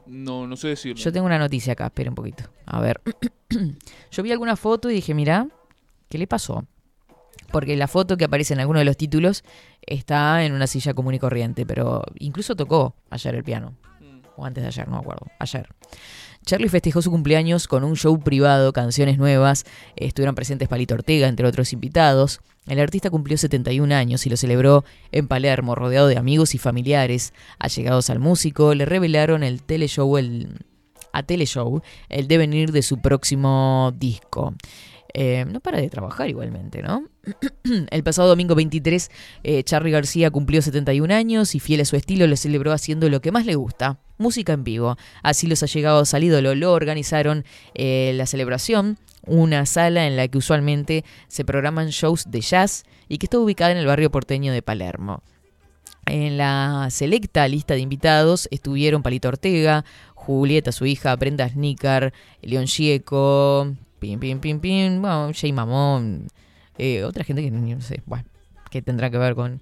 No, no sé decirlo. Yo tengo una noticia acá, espera un poquito. A ver. Yo vi alguna foto y dije, mira, ¿qué le pasó? Porque la foto que aparece en alguno de los títulos está en una silla común y corriente, pero incluso tocó ayer el piano. O antes de ayer, no me acuerdo. Ayer. Charlie festejó su cumpleaños con un show privado, canciones nuevas. Estuvieron presentes Palito Ortega, entre otros invitados. El artista cumplió 71 años y lo celebró en Palermo, rodeado de amigos y familiares. Allegados al músico, le revelaron el teleshow, el, a Teleshow el devenir de su próximo disco. Eh, no para de trabajar igualmente, ¿no? El pasado domingo 23, eh, Charlie García cumplió 71 años y fiel a su estilo lo celebró haciendo lo que más le gusta, música en vivo. Así los allegados al ídolo lo organizaron eh, la celebración, una sala en la que usualmente se programan shows de jazz y que está ubicada en el barrio porteño de Palermo. En la selecta lista de invitados estuvieron Palito Ortega, Julieta, su hija, Brenda Snicker, León Gieco, pim, pim, pim, pim, bueno, Jay Mamón, eh, otra gente que no sé, bueno, que tendrá que ver con...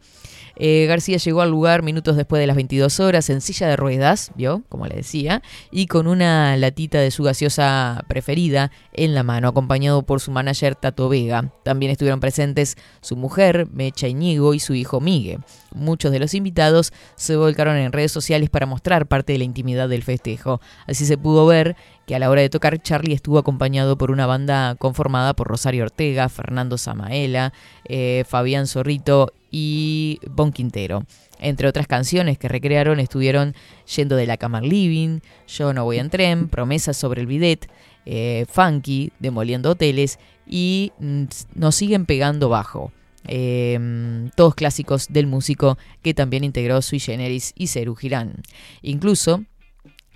Eh, García llegó al lugar minutos después de las 22 horas en silla de ruedas, ¿vio? Como le decía, y con una latita de su gaseosa preferida en la mano, acompañado por su manager Tato Vega. También estuvieron presentes su mujer, Mecha Iñigo, y su hijo Migue. Muchos de los invitados se volcaron en redes sociales para mostrar parte de la intimidad del festejo. Así se pudo ver que a la hora de tocar Charlie estuvo acompañado por una banda conformada por Rosario Ortega, Fernando Samaela, eh, Fabián Zorrito y Bon Quintero. Entre otras canciones que recrearon estuvieron Yendo de la cama living, Yo no voy en tren, Promesas sobre el bidet, eh, Funky, Demoliendo hoteles y mm, Nos siguen pegando bajo. Eh, todos clásicos del músico que también integró Sui Generis y Ceru Girán. Incluso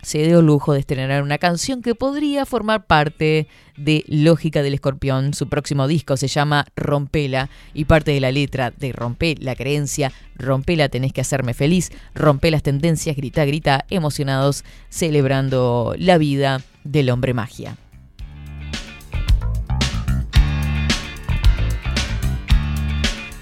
se dio lujo de estrenar una canción que podría formar parte de Lógica del Escorpión. Su próximo disco se llama Rompela y parte de la letra de Rompe la creencia, Rompela tenés que hacerme feliz, Rompe las tendencias, grita, grita, emocionados, celebrando la vida del hombre magia.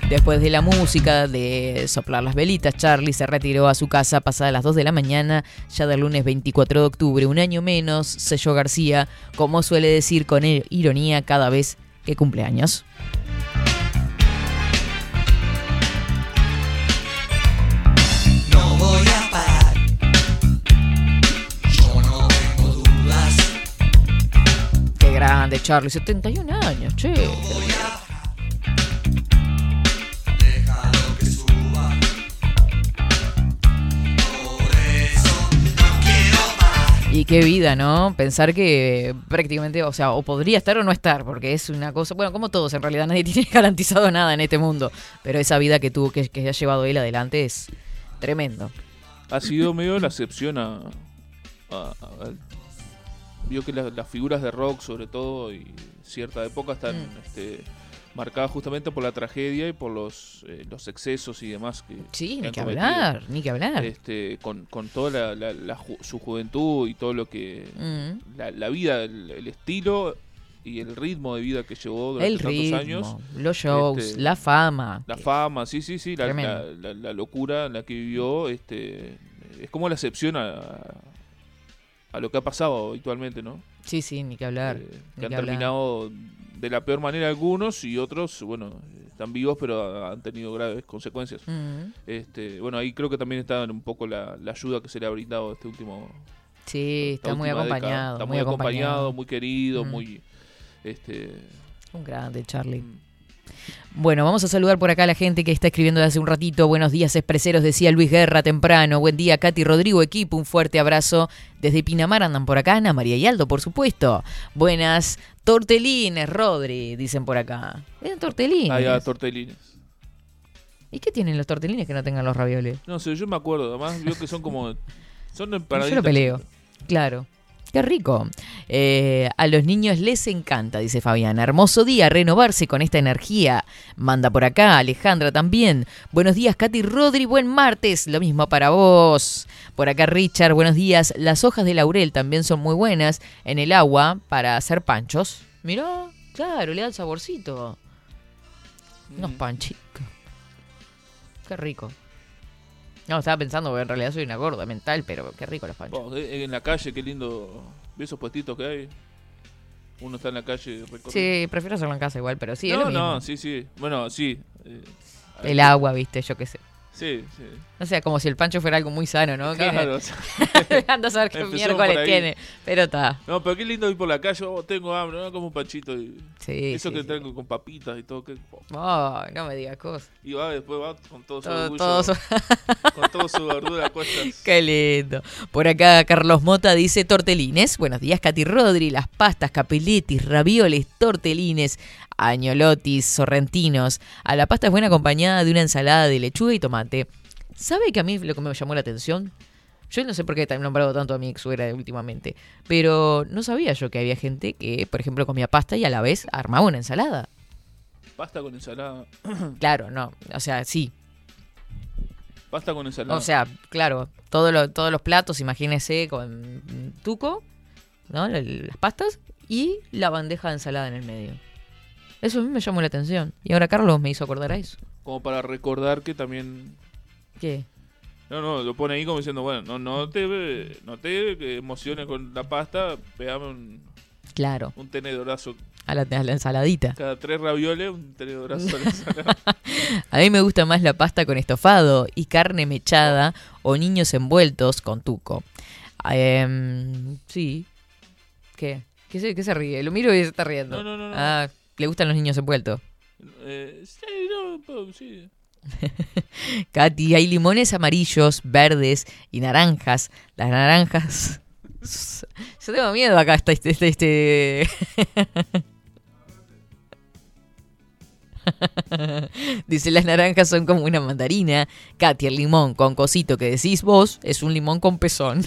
Después de la música, de soplar las velitas, Charlie se retiró a su casa pasadas las 2 de la mañana, ya del lunes 24 de octubre, un año menos, selló García, como suele decir con ironía cada vez que cumple años. No voy a parar. Yo no tengo dudas. Qué grande, Charlie, 71 años, che. Déjalo que qué vida, ¿no? Pensar que prácticamente, o sea, o podría estar o no estar, porque es una cosa, bueno, como todos, en realidad nadie tiene garantizado nada en este mundo, pero esa vida que tuvo, que, que ha llevado él adelante es tremendo. Ha sido medio la excepción a. a- a- al- vio que la- las figuras de rock, sobre todo, y cierta época están Mm. este, marcadas justamente por la tragedia y por los, eh, los excesos y demás que. Sí, ni que cometido. hablar, ni que hablar. Este, con, con toda la, la- la ju- su juventud y todo lo que. Mm. La, la vida, el, el estilo y el ritmo de vida que llevó durante El tantos ritmo, años. los shows, este, la fama. La fama, sí, sí, sí, la, la- locura en la que vivió, este, es como la excepción a, a lo que ha pasado habitualmente, ¿no? Sí, sí, ni que hablar. eh, ni que han hablar. terminado de la peor manera algunos y otros, bueno, están vivos pero han tenido graves consecuencias. Mm. Este, bueno, ahí creo que también está un poco la, la ayuda que se le ha brindado este último. Sí, está muy década. acompañado. Está muy acompañado. muy querido, Mm. muy. Este, Un grande, Charlie. mm. Bueno, vamos a saludar por acá a la gente que está escribiendo de hace un ratito. Buenos días, expreseros, decía Luis Guerra temprano. Buen día, Katy Rodrigo, equipo. Un fuerte abrazo. Desde Pinamar andan por acá, Ana María y Aldo, por supuesto. Buenas tortelines, Rodri, dicen por acá. ¿Ven tortelines? Ah, ya, tortelines. ¿Y qué tienen los tortelines que no tengan los ravioles? No sé, yo me acuerdo, además veo que son como. Son Yo lo peleo. Claro. Qué rico. Eh, a los niños les encanta, dice Fabián. Hermoso día, renovarse con esta energía. Manda por acá, Alejandra también. Buenos días, Katy Rodri, buen martes. Lo mismo para vos. Por acá, Richard, buenos días. Las hojas de laurel también son muy buenas en el agua para hacer panchos. Mirá, claro, le da el saborcito. Unos Mm. panchitos. Qué rico. No, estaba pensando que en realidad soy una gorda mental, pero qué rico los panchos. Eh, en la calle, qué lindo. ¿Ves esos puestitos que hay? Uno está en la calle recorriendo. Sí, prefiero hacerlo en casa igual, pero sí, es no, lo mismo. no, sí, sí. Bueno, sí. eh, El agua, viste, yo qué sé. Sí, sí. O sea, como si el pancho fuera algo muy sano, ¿no? Claro, a saber qué miércoles tiene. Pero está. No, pero qué lindo ir por la calle. Oh, tengo hambre, ¿no? Como un panchito. Y... Sí, Eso sí, que sí. traigo con papitas y todo. Que... Oh, no me digas cosas. Y va, después va con todo su Todo, orgullo. todo su- Con todo su verdura cuestas. Qué lindo. Por acá Carlos Mota dice tortelines. Buenos días, Katy Rodri. Las pastas, capeletis, ravioles, tortelines, añolotis, sorrentinos. A la pasta es buena acompañada de una ensalada de lechuga y tomate. ¿Sabe que a mí lo que me llamó la atención? Yo no sé por qué he nombrado tanto a mi ex suegra últimamente, pero no sabía yo que había gente que, por ejemplo, comía pasta y a la vez armaba una ensalada. Pasta con ensalada. Claro, no, o sea, sí. Pasta con ensalada. O sea, claro, todo lo- todos los platos, imagínese con tuco, ¿no? La- Las pastas y la bandeja de ensalada en el medio. Eso a mí me llamó la atención. Y ahora Carlos me hizo acordar a eso. Como para recordar que también. ¿Qué? No, no, lo pone ahí como diciendo, bueno, no, no te, no te emociones con la pasta, pegame un, Claro, un tenedorazo. a la, a la ensaladita. Cada tres ravioles, un tenedorazo a la ensalada. A mí me gusta más la pasta con estofado y carne mechada o niños envueltos con tuco. Em, sí. ¿Qué? ¿Qué se, qué se ríe? Lo miro y se está riendo. No, no, no, no. Ah, le gustan los niños envueltos. Eh, sí, no, sí. Katy, hay limones amarillos, verdes y naranjas. Las naranjas. Yo tengo miedo acá. Este, este, este- Dice, las naranjas son como una mandarina. Katy, el limón con cosito que decís vos es un limón con pezón.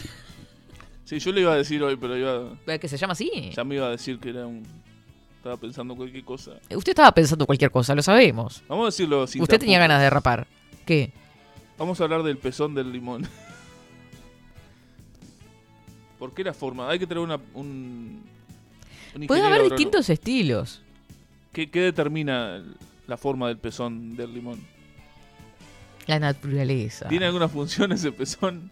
Sí, yo le iba a decir hoy, pero iba, ¿Que se llama así? ya me iba a decir que era un... Estaba pensando cualquier cosa. Usted estaba pensando cualquier cosa, lo sabemos. Vamos a decirlo sin Usted tenía ganas de rapar. ¿Qué? Vamos a hablar del pezón del limón. ¿Por qué la forma? Hay que tener una, un... un Puede haber agrónomo. distintos estilos. ¿Qué, qué determina la forma del pezón del limón? La naturaleza. ¿Tiene alguna función ese pezón?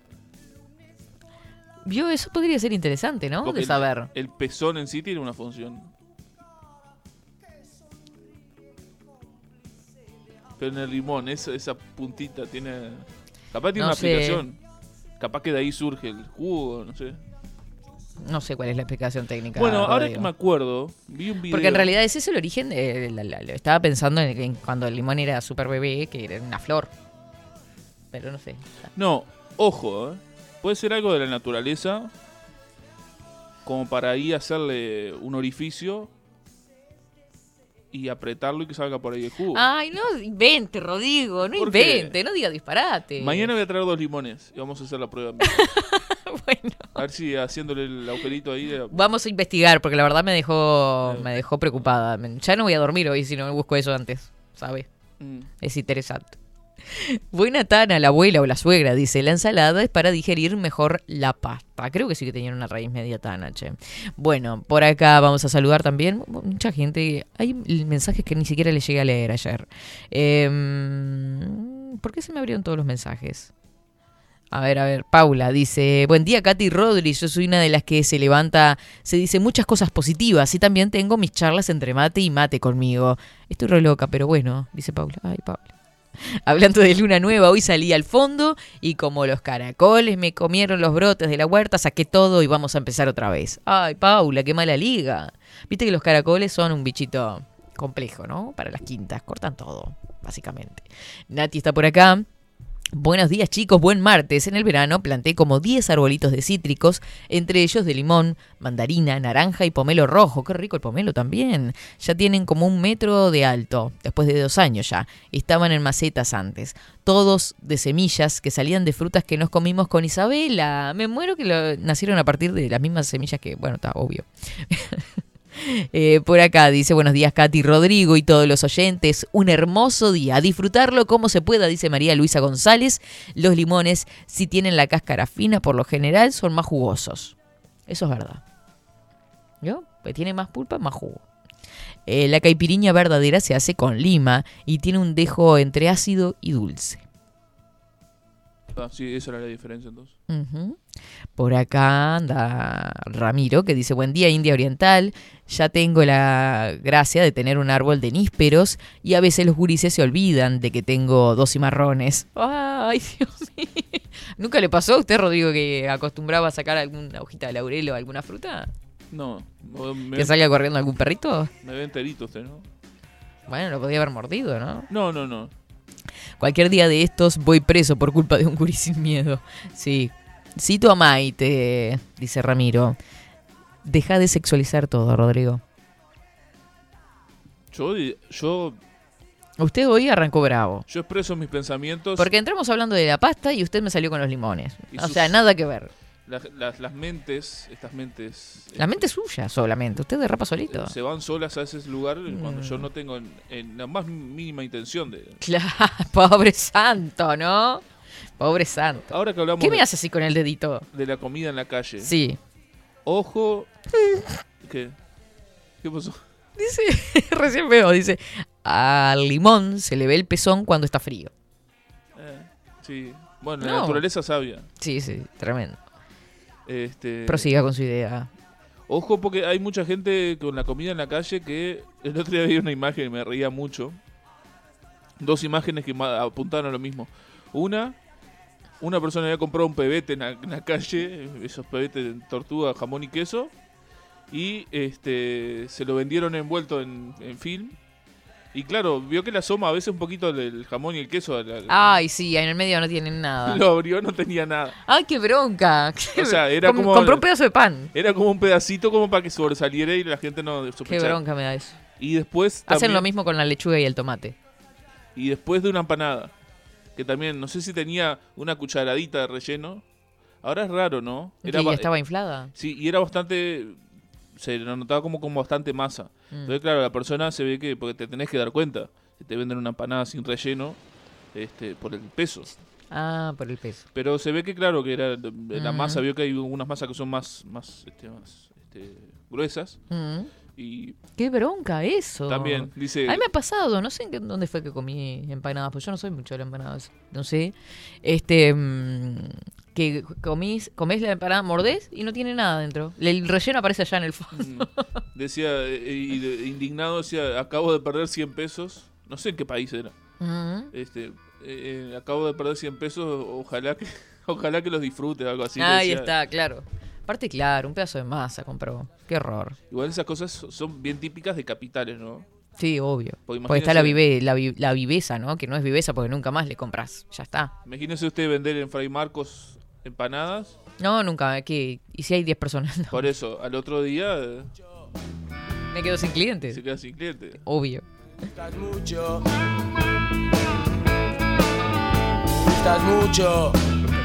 Vio, eso podría ser interesante, ¿no? Porque De saber. El pezón en sí tiene una función. Pero en el limón, esa, esa puntita tiene... Capaz tiene No una sé. aplicación. Capaz que de ahí surge el jugo, no sé. No sé cuál es la explicación técnica. Bueno, ahora que me acuerdo, vi un video... Porque en realidad ese es el origen de. la- la- la- estaba pensando en, en cuando el limón era súper bebé, que era una flor. Pero no sé. No, ojo, ¿eh? puede ser algo de la naturaleza, como para ahí hacerle un orificio y apretarlo y que salga por ahí el jugo. Ay, no invente, Rodrigo, no invente, no diga disparate. Mañana voy a traer dos limones y vamos a hacer la prueba. bueno, A ver si haciéndole el agujerito ahí. de- vamos a investigar, porque la verdad me dejó, me dejó preocupada. Ya no voy a dormir hoy si no busco eso antes, ¿sabes? Mm. Es interesante. Buena tana, la abuela o la suegra, dice, la ensalada es para digerir mejor la pasta. Creo que sí que tenían una raíz media tana, che. Bueno, por acá vamos a saludar también mucha gente. Hay mensajes que ni siquiera le llegué a leer ayer. Em, ¿Por qué se me abrieron todos los mensajes? A ver, a ver, Paula dice, buen día Katy Rodri, yo soy una de las que se levanta, se dice muchas cosas positivas y también tengo mis charlas entre mate y mate conmigo. Estoy re loca, pero bueno, dice Paula. Ay, Paula. Hablando de luna nueva, hoy salí al fondo y como los caracoles me comieron los brotes de la huerta, saqué todo y vamos a empezar otra vez. Ay, Paula, qué mala liga. Viste que los caracoles son un bichito complejo, ¿no? Para las quintas, cortan todo, básicamente. Nati está por acá. Buenos días chicos, buen martes. En el verano planté como 10 arbolitos de cítricos, entre ellos de limón, mandarina, naranja y pomelo rojo. Qué rico el pomelo también. Ya tienen como un metro de alto, después de dos años ya. Estaban en macetas antes. Todos de semillas que salían de frutas que nos comimos con Isabela. Me muero que lo- nacieron a partir de las mismas semillas que, bueno, está obvio. Eh, por acá dice, buenos días Katy Rodrigo y todos los oyentes, un hermoso día, a disfrutarlo como se pueda, dice María Luisa González. Los limones, si tienen la cáscara fina, por lo general son más jugosos. Eso es verdad. ¿Yo? Pues tiene más pulpa, más jugo. Eh, la caipiriña verdadera se hace con lima y tiene un dejo entre ácido y dulce. Sí, esa era la diferencia entonces. Ujú. Por acá anda Ramiro que dice, buen día India Oriental, ya tengo la gracia de tener un árbol de nísperos y a veces los gurises se olvidan de que tengo dos cimarrones. Ay, Dios mío. ¿Nunca le pasó a usted, Rodrigo, que acostumbraba a sacar alguna hojita de laurel o alguna fruta? No, me, ¿Que salga corriendo algún perrito? me ve enterito usted, ¿no? Bueno, lo podía haber mordido, ¿no? No, no, no. Cualquier día de estos voy preso por culpa de un gurí sin miedo. Sí. Cito a Maite, dice Ramiro. Deja de sexualizar todo, Rodrigo. Yo, yo, Usted hoy arrancó bravo. yo expreso mis pensamientos. Porque entramos hablando de la pasta y usted me salió con los limones. O sus- sea, nada que ver. Las, las, las mentes, estas mentes. La mente es suya solamente. Usted derrapa solito. se van solas a ese lugar cuando Mm. yo no tengo en, en la más mínima intención de. Claro, pobre santo, ¿no? Pobre santo. Ahora que hablamos ¿Qué me hace así con el dedito? de la comida en la calle, Sí. ojo. ¿Qué? ¿Qué pasó? Dice, recién veo, dice, al limón se le ve el pezón cuando está frío. Eh, sí. Bueno, la naturaleza sabia. Sí, sí, tremendo. Este, Prosiga con su idea. Ojo porque hay mucha gente con la comida en la calle que el otro día vi una imagen y me reía mucho. Dos imágenes que apuntaban a lo mismo. Una, una persona había comprado un pebete en la, en la calle, esos pebetes de tortuga, jamón y queso, y este se lo vendieron envuelto en, en film. Y claro, vio que le asoma a veces un poquito del jamón y el queso. Ay, sí, en el medio no tienen nada. Lo abrió, no tenía nada. Ay, qué bronca. O sea, era Com- como- Compró un pedazo de pan. Era como un pedacito como para que sobresaliera y la gente no Qué sospechara. bronca me da eso. Y después Hacen lo mismo con la lechuga y el tomate. Y después de una empanada, que también, no sé si tenía una cucharadita de relleno. Ahora es raro, ¿no? ¿Que ba- ya estaba inflada? Sí, y era bastante... Se lo notaba como, como bastante masa. Mm. Entonces, claro, la persona se ve que... Porque te tenés que dar cuenta. Que te venden una empanada sin relleno este, por el peso. Ah, por el peso. Pero se ve que, claro, que era la Mm. masa. Vio que hay algunas masas que son más, más, este, más este, gruesas. Mm. Y Qué bronca eso. también dice... A mí me ha pasado, no sé en qué- dónde fue que comí empanadas, pues yo no soy mucho de las empanadas, no sé. Este, que comís, comés la empanada, mordés y no tiene nada dentro. El relleno aparece allá en el fondo. Mm. Decía, eh, y de- indignado, decía, acabo de perder 100 pesos. No sé en qué país era. Este, eh, eh, acabo de perder 100 pesos, ojalá que, ojalá que los disfrute o algo así. Ahí está, claro. Aparte, claro, un pedazo de masa compró. Qué horror. Igual esas cosas son bien típicas de capitales, ¿no? Sí, obvio. Porque Porque está la, vive, la, vi- la viveza, ¿no? Que no es viveza porque nunca más le compras. Ya está. Imagínese usted vender en Fray Marcos empanadas. No, nunca. ¿qué? ¿Y si hay 10 personas? No, Por eso, al otro día eh, me quedo sin clientes. se queda sin cliente. Obvio. Gustas mucho. Gustas mucho.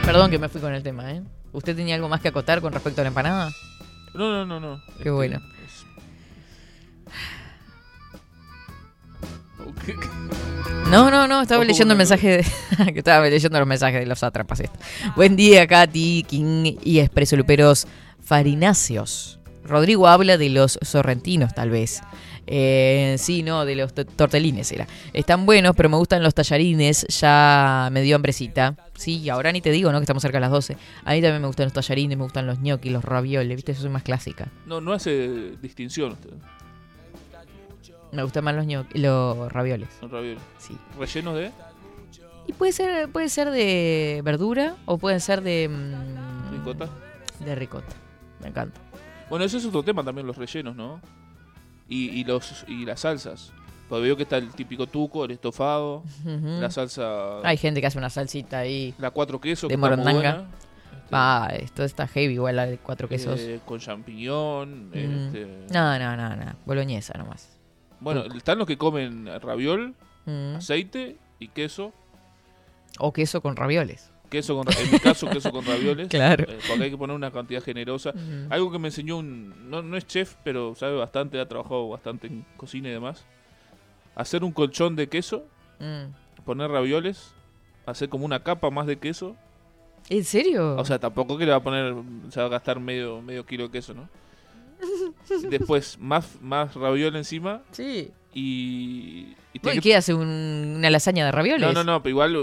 Perdón que me fui con el tema, ¿eh? ¿Usted tenía algo más que acotar con respecto a la empanada? No, no, no, no. Qué bueno. es- Ok. No, no, no, estaba leyendo el mensaje de, que estaba leyendo los mensajes de los sátrapas. esto. Buen día, Katy, King y Expreso Luperos Farináceos. Rodrigo habla de los sorrentinos, tal vez. Eh, sí, no, de los to- tortelines era. Están buenos, pero me gustan los tallarines. Ya me dio hambrecita. Sí, ahora ni te digo, ¿no? Que estamos cerca de las 12. A mí también me gustan los tallarines, me gustan los gnocchi, los ravioles, ¿viste? Yo soy más clásica. No, no hace distinción usted. Me gustan más los, los ravioles. Son ravioles. Sí. Rellenos de Y puede ser, puede ser de verdura o pueden ser de. mm, ricota. De ricota. Me encanta. Bueno, ese es otro tema también, los rellenos, ¿no? Y, y los y las salsas. Porque veo que está el típico tuco, el estofado, la salsa, Hay gente que hace una salsita ahí. la cuatro quesos, de morondanga. este, Ah, esto está heavy, igual la de cuatro quesos. eh, con champiñón. Mm. este, No, no, no, no. Boloñesa nomás. Bueno, están los que comen raviol, Mm. aceite y queso. O queso con ravioles. Queso con, en mi caso, queso con ravioles. Claro. eh, porque hay que poner una cantidad generosa. Mm. Algo que me enseñó un. No, no es chef, pero sabe bastante, ha trabajado bastante en cocina y demás. Hacer un colchón de queso, Mm. poner ravioles, hacer como una capa más de queso. ¿En serio? O sea, tampoco que le va a poner. Se va a gastar medio, medio kilo de queso, ¿no? Después, más, más raviol encima sí. y. y tiene Bueno, ¿y que- qué hace? ¿Un- ¿Una lasaña de ravioles? No, no, no, pero igual.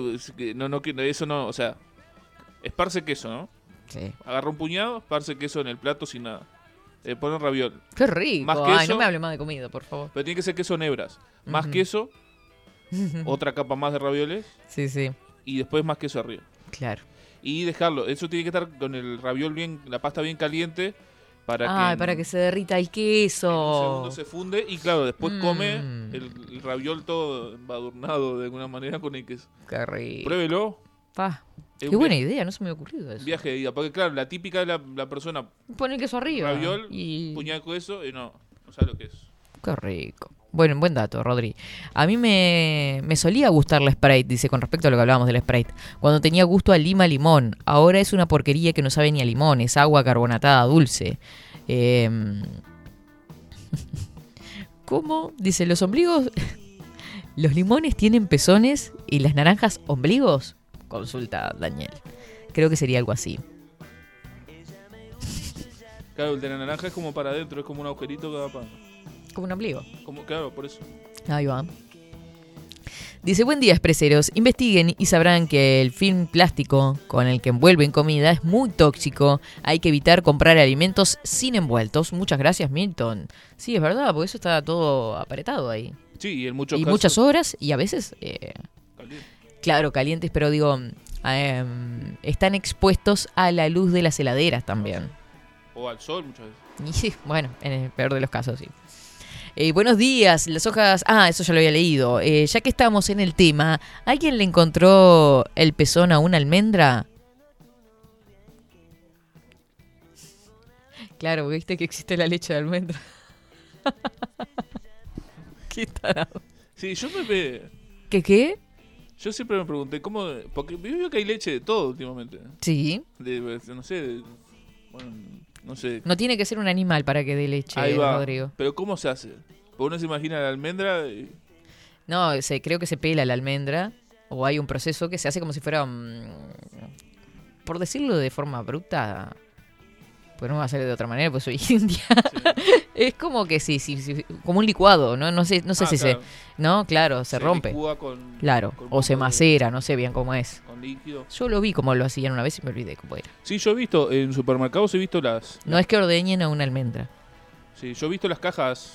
No, no, eso no. O sea, esparce queso, ¿no? Sí. Agarra un puñado, esparce queso en el plato sin nada. Eh, pone raviol. Qué rico. Más Ay, no me hable más de comida, por favor. Pero tiene que ser queso nebras. Más Ujú. queso, otra capa más de ravioles Sí, sí. y después más queso arriba. Claro. Y dejarlo. Eso tiene que estar con el raviol bien, la pasta bien caliente para que para que se derrita el en un queso. segundo se funde y claro, después Mm. come el, el raviol todo embadurnado de alguna manera con el queso. Qué rico. Pruébelo. Pa. Qué un buena idea, no se me había ocurrido eso. Viaje de ida. Porque claro, la típica de la, la persona, Pon el queso arriba. raviol, y... puñal con eso y no, no sabe lo que es. Qué rico. Bueno, buen dato, Rodri. A mí me, me solía gustar la Sprite, dice, con respecto a lo que hablábamos del Sprite. Cuando tenía gusto a lima limón. Ahora es una porquería que no sabe ni a limón. Es agua carbonatada dulce. Em, ¿Cómo? Dice, los ombligos... ¿Los limones tienen pezones y las naranjas ombligos? Consulta Daniel. Creo que sería algo así. Claro, el de la naranja es como para adentro, es como un agujerito va para... Como un ombligo. Como, claro, por eso. Ahí va. Dice, buen día, expreseros. Investiguen y sabrán que el film plástico con el que envuelven comida es muy tóxico. Hay que evitar comprar alimentos sin envueltos. Muchas gracias, Milton. Sí, es verdad, porque eso está todo apretado ahí. Sí, y en muchos y casos... muchas horas y a veces, eh, caliente. claro, calientes, pero digo, em, están expuestos a la luz de las heladeras también. O al sol muchas veces. Y sí, bueno, en el peor de los casos, sí. Eh, buenos días, las hojas... Ah, eso ya lo había leído. Eh, ya que estamos en el tema, ¿alguien le encontró el pezón a una almendra? Claro, viste que existe la leche de almendra. ¿Qué tarado? Sí, yo me... ¿Qué qué? Yo siempre me pregunté cómo... Porque veo que hay leche de todo últimamente. Sí. De, no sé, de- bueno, no sé. No tiene que ser un animal para que dé leche, Ahí va. Rodrigo. Pero ¿cómo se hace? Porque uno se imagina la almendra y... No, se, creo que se pela la almendra o hay un proceso que se hace como si fuera, mm, por decirlo de forma bruta, pues no va a ser de otra manera, pues soy india. Es como que sí, sí, sí, como un licuado, ¿no? No sé, no sé Ah, si claro. se, no, claro, se, rompe, licúa con, claro, con o se de- macera, no sé bien cómo es. con líquido. Yo lo vi como lo hacían una vez y me olvidé cómo era. Sí, yo he visto, en supermercados he visto las... No es que ordeñen a una almendra. Sí, yo he visto las cajas...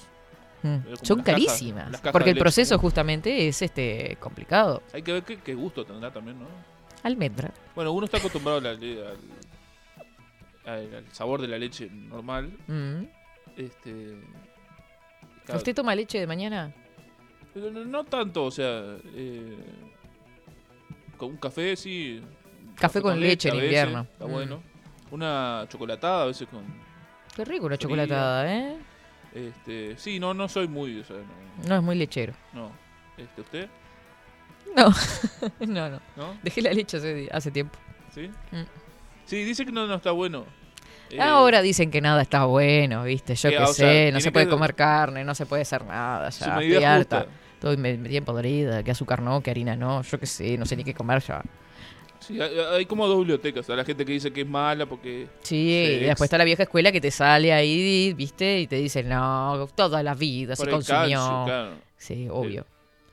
Mm. Eh, Son las carísimas, cajas porque el leche, proceso ¿no? justamente es este complicado. Hay que ver qué, qué gusto tendrá también, ¿no? Almendra. Bueno, uno está acostumbrado al sabor de la leche normal. Mm. Este... claro, ¿Usted toma leche de mañana? no, no tanto, o sea... eh, con un café, sí. Café con leche en veces, invierno. Está Mm. bueno. Una chocolatada a veces con... Qué rico una chocolatada, ¿eh? Este, sí, no, no soy muy... O sea, no, No es muy lechero. no. Este, ¿Usted? No, no, no. ¿No? Dejé la leche hace, hace tiempo. ¿Sí? Mm. Sí, dice que no, no está bueno. Eh, Ahora dicen que nada está bueno, ¿viste? Yo qué sé, sea, no se puede que- comer carne, no se puede hacer nada, ya. Estoy harta. justa. Estoy tienen podrida, que azúcar no, que harina no, yo qué sé, no sé ni qué comer ya. Sí, hay, como dos bibliotecas. A la gente que dice que es mala porque. Sí, y después está la vieja escuela que te sale ahí, ¿viste? Y te dice, no, toda la vida por se consumió. calcio, claro. Sí, obvio.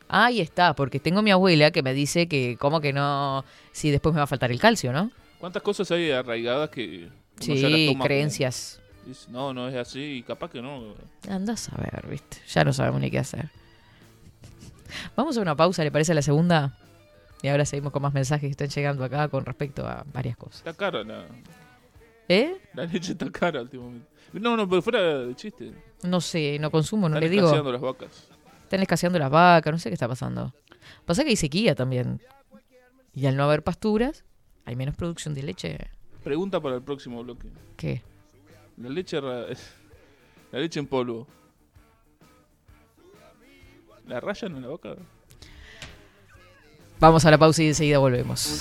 Ahí está, porque tengo mi abuela que me dice que, ¿cómo que no? Si después me va a faltar el calcio, ¿no? ¿Cuántas cosas hay arraigadas que. Sí, como- creencias. no, no es así capaz que no. Andás a ver, ¿viste? Ya no sabemos ni qué hacer. Vamos a una pausa, ¿le parece a la segunda? Y ahora seguimos con más mensajes que están llegando acá con respecto a varias cosas. Está cara la, ¿Eh? la leche, está cara últimamente. No, no, pero fuera de chiste. No sé, no consumo, no Están le digo. escaseando las vacas. Están escaseando las vacas, no sé qué está pasando. Pasa que hay sequía también. Y al no haber pasturas, hay menos producción de leche. Pregunta para el próximo bloque. ¿Qué? La leche, ra- la leche en polvo. ¿La rayan en la vaca? Vamos a la pausa y enseguida volvemos.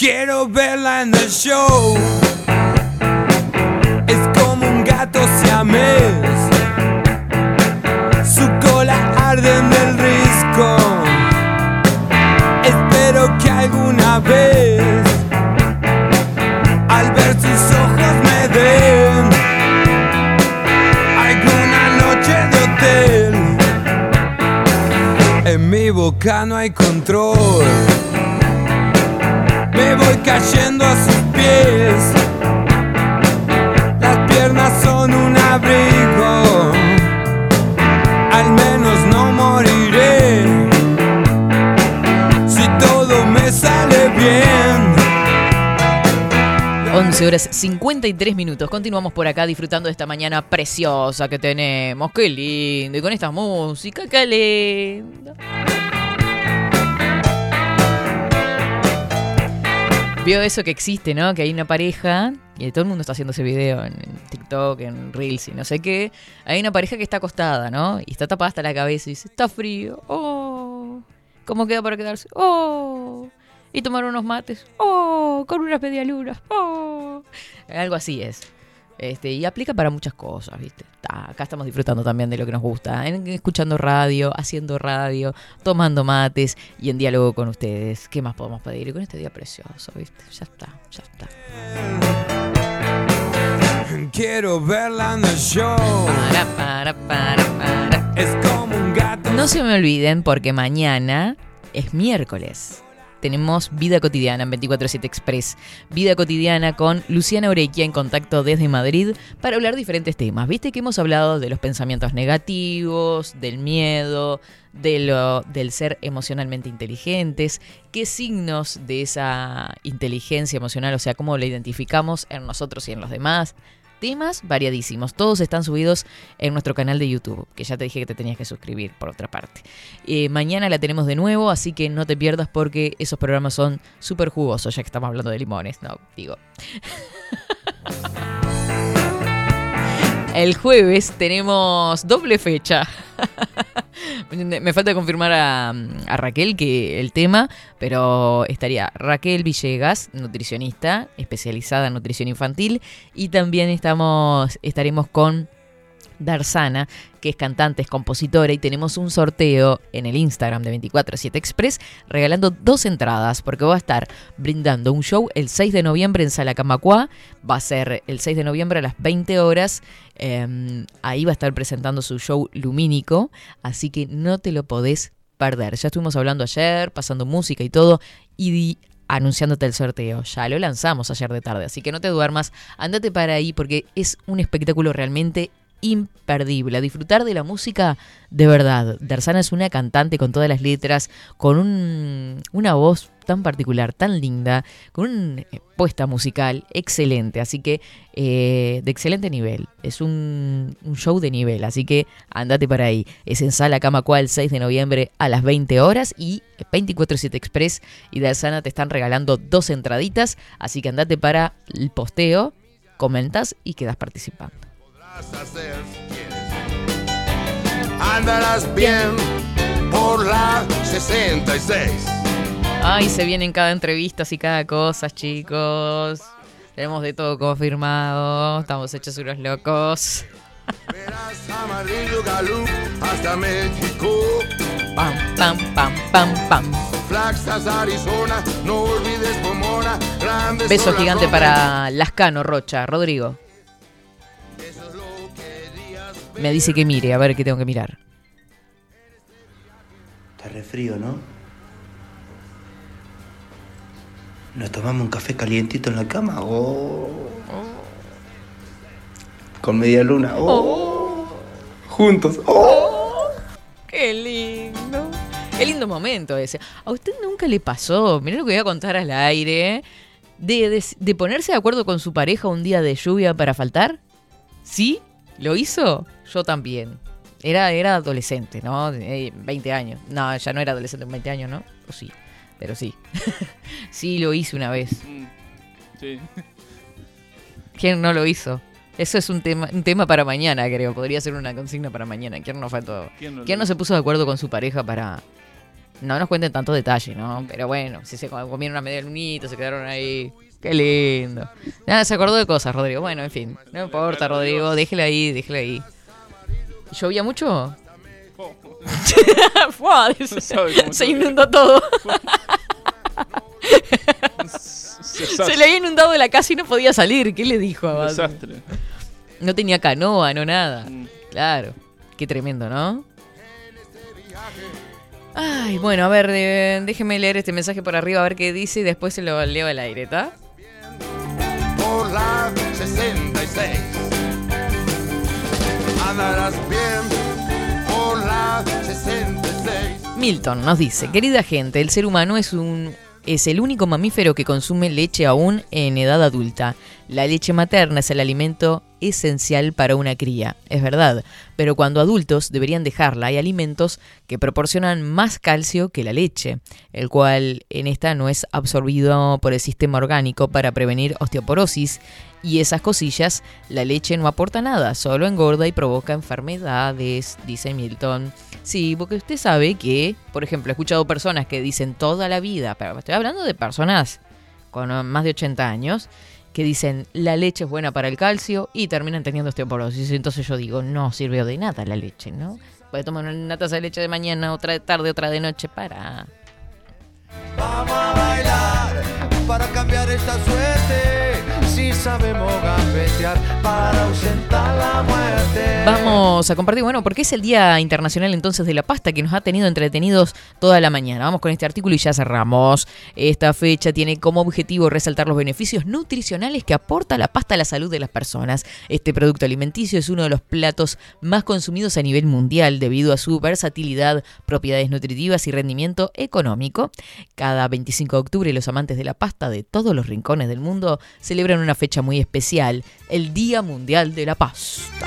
Quiero verla en el show. Es como un gato siamés. Su cola arde en el risco. Espero que alguna vez, al ver sus ojos, me den alguna noche de hotel. En mi boca no hay control. Voy cayendo a sus pies. Las piernas son un abrigo. Al menos no moriré. Si todo me sale bien. 11 horas 53 minutos. Continuamos por acá disfrutando de esta mañana preciosa que tenemos. Qué lindo. Y con esta música, qué Vio eso que existe, ¿no? Que hay una pareja, y todo el mundo está haciendo ese video en, TikTok, en Reels y no sé qué. Hay una pareja que está acostada, ¿no? Y está tapada hasta la cabeza y dice, está frío. Oh. ¿Cómo queda para quedarse? Oh. Y tomar unos mates. Oh. Con unas medialunas. Oh. Algo así es. Este, y aplica para muchas cosas, ¿viste? Ta, acá estamos disfrutando también de lo que nos gusta, en- escuchando radio, haciendo radio, tomando mates y en diálogo con ustedes. ¿Qué más podemos pedir? Y con este día precioso, ¿viste? Ya está, ya está. Quiero verla en el show. Para, para, para, para. Es como un gato. No se me olviden porque mañana es miércoles. Tenemos Vida Cotidiana en 24-7 Express. Vida Cotidiana con Luciana Orequia en contacto desde Madrid para hablar diferentes temas. Viste que hemos hablado de los pensamientos negativos, del miedo, de lo, del ser emocionalmente inteligentes, qué signos de esa inteligencia emocional, o sea, cómo la identificamos en nosotros y en los demás. Temas variadísimos, todos están subidos en nuestro canal de YouTube, que ya te dije que te tenías que suscribir por otra parte. Eh, mañana la tenemos de nuevo, así que no te pierdas porque esos programas son súper jugosos, ya que estamos hablando de limones, no, digo. El jueves tenemos doble fecha. Me falta confirmar a, Raquel que el tema, pero estaría Raquel Villegas, nutricionista, especializada en nutrición infantil, y también estamos, estaremos con Darsana, que es cantante, es compositora, y tenemos un sorteo en el Instagram de 247 Express regalando dos entradas, porque va a estar brindando un show el 6 de noviembre en Sala Camacuá, va a ser el 6 de noviembre a las 20 horas, eh, ahí va a estar presentando su show lumínico, así que no te lo podés perder. Ya estuvimos hablando ayer, pasando música y todo, y anunciándote el sorteo. Ya lo lanzamos ayer de tarde, así que no te duermas, andate para ahí porque es un espectáculo realmente imperdible. A disfrutar de la música de verdad. Darsana es una cantante con todas las letras, con un- una voz tan particular, tan linda, con una puesta musical excelente. Así que eh, de excelente nivel. Es un, show de nivel. Así que andate para ahí. Es en Sala Camacua el 6 de noviembre a las 20 horas y 24-7 Express y Darsana te están regalando dos entraditas. Así que andate para el posteo, comentas y quedas participando. Hacer si quieres. Andarás bien por la 66. Ay, se vienen cada entrevista y cada cosa, chicos. Tenemos de todo confirmado. Estamos hechos unos locos. Verás amarillo galú hasta México. Pam, pam, pam, pam, pam. Flaxas, Arizona, no olvides Pomona. Beso gigante para Lascano, Rocha. Rodrigo. Me dice que mire, a ver qué tengo que mirar. Está re frío, ¿no? ¿Nos tomamos un café calientito en la cama? Oh. Con media luna. Oh. Juntos. Oh. Qué lindo. Qué lindo momento ese. ¿A usted nunca le pasó? Mirá lo que voy a contar al aire. de, de- de ponerse de acuerdo con su pareja un día de lluvia para faltar? ¿Sí? ¿Lo hizo? Yo también. Era, era adolescente, ¿no? Eh, 20 años. No, ya no era adolescente con 20 años, ¿no? O sí, pero sí. sí, lo hice una vez. Mm, Sí. ¿Quién no lo hizo? Eso es un tema, un tema para mañana, creo. Podría ser una consigna para mañana. ¿Quién no fue todo? ¿Quién no ¿Quién no se puso de acuerdo con su pareja para... No nos cuenten tanto detalle, ¿no? Pero bueno, si se comieron una media lunita, se quedaron ahí. Qué lindo. Nada, se acordó de cosas, Rodrigo. Bueno, en fin. No importa, Rodrigo. Déjela ahí, déjela ahí. ¿Llovía mucho? Se inundó todo. Se le había inundado la casa y no podía salir. ¿Qué le dijo a desastre. No tenía canoa, no nada. Mm. Claro. Qué tremendo, ¿no? Ay, bueno, a ver, déjeme leer este mensaje por arriba a ver qué dice y después se lo leo al aire, ¿está? Por la 66. Andarás bien por la 66. Milton nos dice, querida gente, el ser humano es un es el único mamífero que consume leche aún en edad adulta. La leche materna es el alimento esencial para una cría, es verdad, pero cuando adultos deberían dejarla hay alimentos que proporcionan más calcio que la leche, el cual en esta no es absorbido por el sistema orgánico para prevenir osteoporosis y esas cosillas, la leche no aporta nada, solo engorda y provoca enfermedades, dice Milton. Sí, porque usted sabe que, por ejemplo, he escuchado personas que dicen toda la vida, pero estoy hablando de personas con más de 80 años, que dicen la leche es buena para el calcio y terminan teniendo osteoporosis. Entonces yo digo, no sirve de nada la leche, ¿no? Voy a tomar una taza de leche de mañana, otra de tarde, otra de noche, para... Vamos a bailar para cambiar esta suerte. Si sabemos para ausentar la muerte. Vamos a compartir, bueno, porque es el Día Internacional entonces de la Pasta que nos ha tenido entretenidos toda la mañana. Vamos con este artículo y ya cerramos. Esta fecha tiene como objetivo resaltar los beneficios nutricionales que aporta la pasta a la salud de las personas. Este producto alimenticio es uno de los platos más consumidos a nivel mundial debido a su versatilidad, propiedades nutritivas y rendimiento económico. Cada 25 de octubre los amantes de la pasta de todos los rincones del mundo celebran una fecha muy especial, el Día Mundial de la Pasta.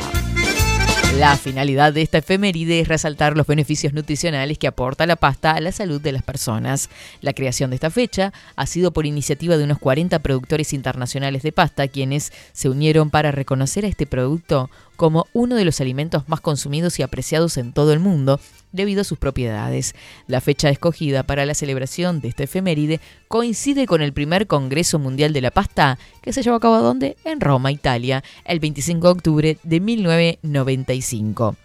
La finalidad de esta efeméride es resaltar los beneficios nutricionales que aporta la pasta a la salud de las personas. La creación de esta fecha ha sido por iniciativa de unos 40 productores internacionales de pasta quienes se unieron para reconocer a este producto como uno de los alimentos más consumidos y apreciados en todo el mundo debido a sus propiedades. La fecha escogida para la celebración de esta efeméride coincide con el primer Congreso Mundial de la Pasta, que se llevó a cabo ¿dónde? En Roma, Italia, el 25 de octubre de 1995.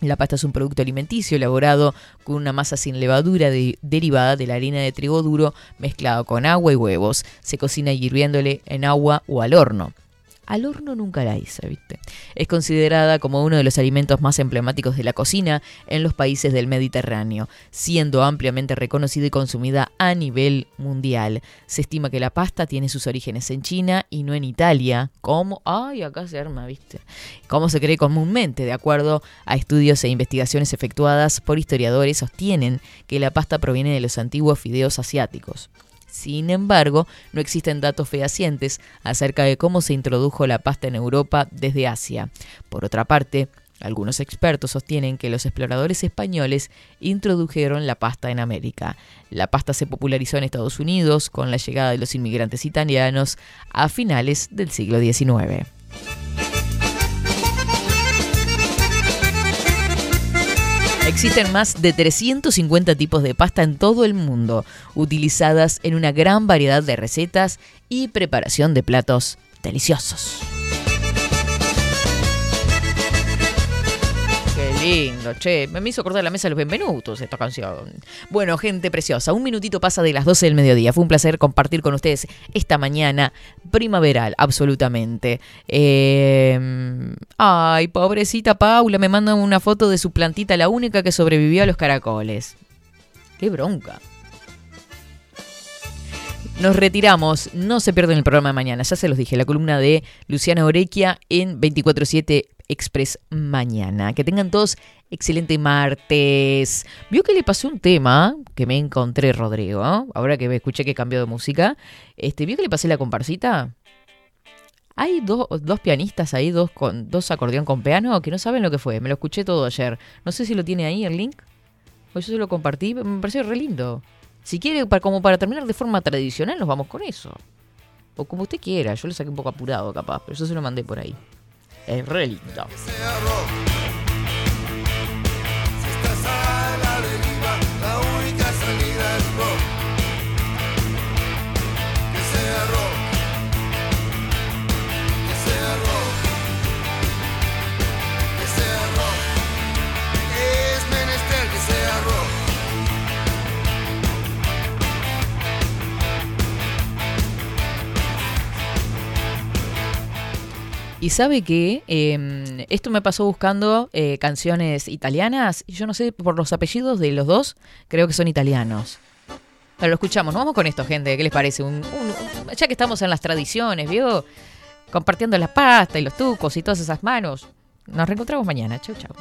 La pasta es un producto alimenticio elaborado con una masa sin levadura de- derivada de la harina de trigo duro mezclado con agua y huevos. Se cocina hirviéndole en agua o al horno. Al horno nunca la hice, ¿viste? Es considerada como uno de los alimentos más emblemáticos de la cocina en los países del Mediterráneo, siendo ampliamente reconocida y consumida a nivel mundial. Se estima que la pasta tiene sus orígenes en China y no en Italia, como, acá se arma, ¿viste? Como se cree comúnmente, de acuerdo a estudios e investigaciones efectuadas por historiadores, sostienen que la pasta proviene de los antiguos fideos asiáticos. Sin embargo, no existen datos fehacientes acerca de cómo se introdujo la pasta en Europa desde Asia. Por otra parte, algunos expertos sostienen que los exploradores españoles introdujeron la pasta en América. La pasta se popularizó en Estados Unidos con la llegada de los inmigrantes italianos a finales del siglo XIX. Existen más de 350 tipos de pasta en todo el mundo, utilizadas en una gran variedad de recetas y preparación de platos deliciosos. Lindo, che. Me hizo cortar la mesa los Benvenutos esta canción. Bueno, gente preciosa, un minutito pasa de las 12 del mediodía. Fue un placer compartir con ustedes esta mañana primaveral, absolutamente. Eh, ay, pobrecita Paula, me manda una foto de su plantita, la única que sobrevivió a los caracoles. Qué bronca. Nos retiramos. No se pierdan el programa de mañana. Ya se los dije, la columna de Luciana Orequia en 24-7 Express mañana. Que tengan todos excelente martes. Vio que le pasó un tema que me encontré, Rodrigo. Ahora que me escuché que cambió de música. Este, ¿Vio que le pasé la comparsita? Hay dos, pianistas ahí, dos, con, dos acordeón con piano, que no saben lo que fue. Me lo escuché todo ayer. No sé si lo tiene ahí el link. O yo se lo compartí. Me pareció re lindo. Si quiere, para, como para terminar de forma tradicional, nos vamos con eso. O como usted quiera. Yo lo saqué un poco apurado, capaz. Pero yo se lo mandé por ahí. Es re. Y sabe que eh, esto me pasó buscando eh, canciones italianas y yo no sé por los apellidos de los dos, creo que son italianos. Pero lo escuchamos, nos vamos con esto, gente, ¿qué les parece? Ya que estamos en las tradiciones, ¿vio? Compartiendo la pasta y los tucos y todas esas manos. Nos reencontramos mañana. Chau, chau.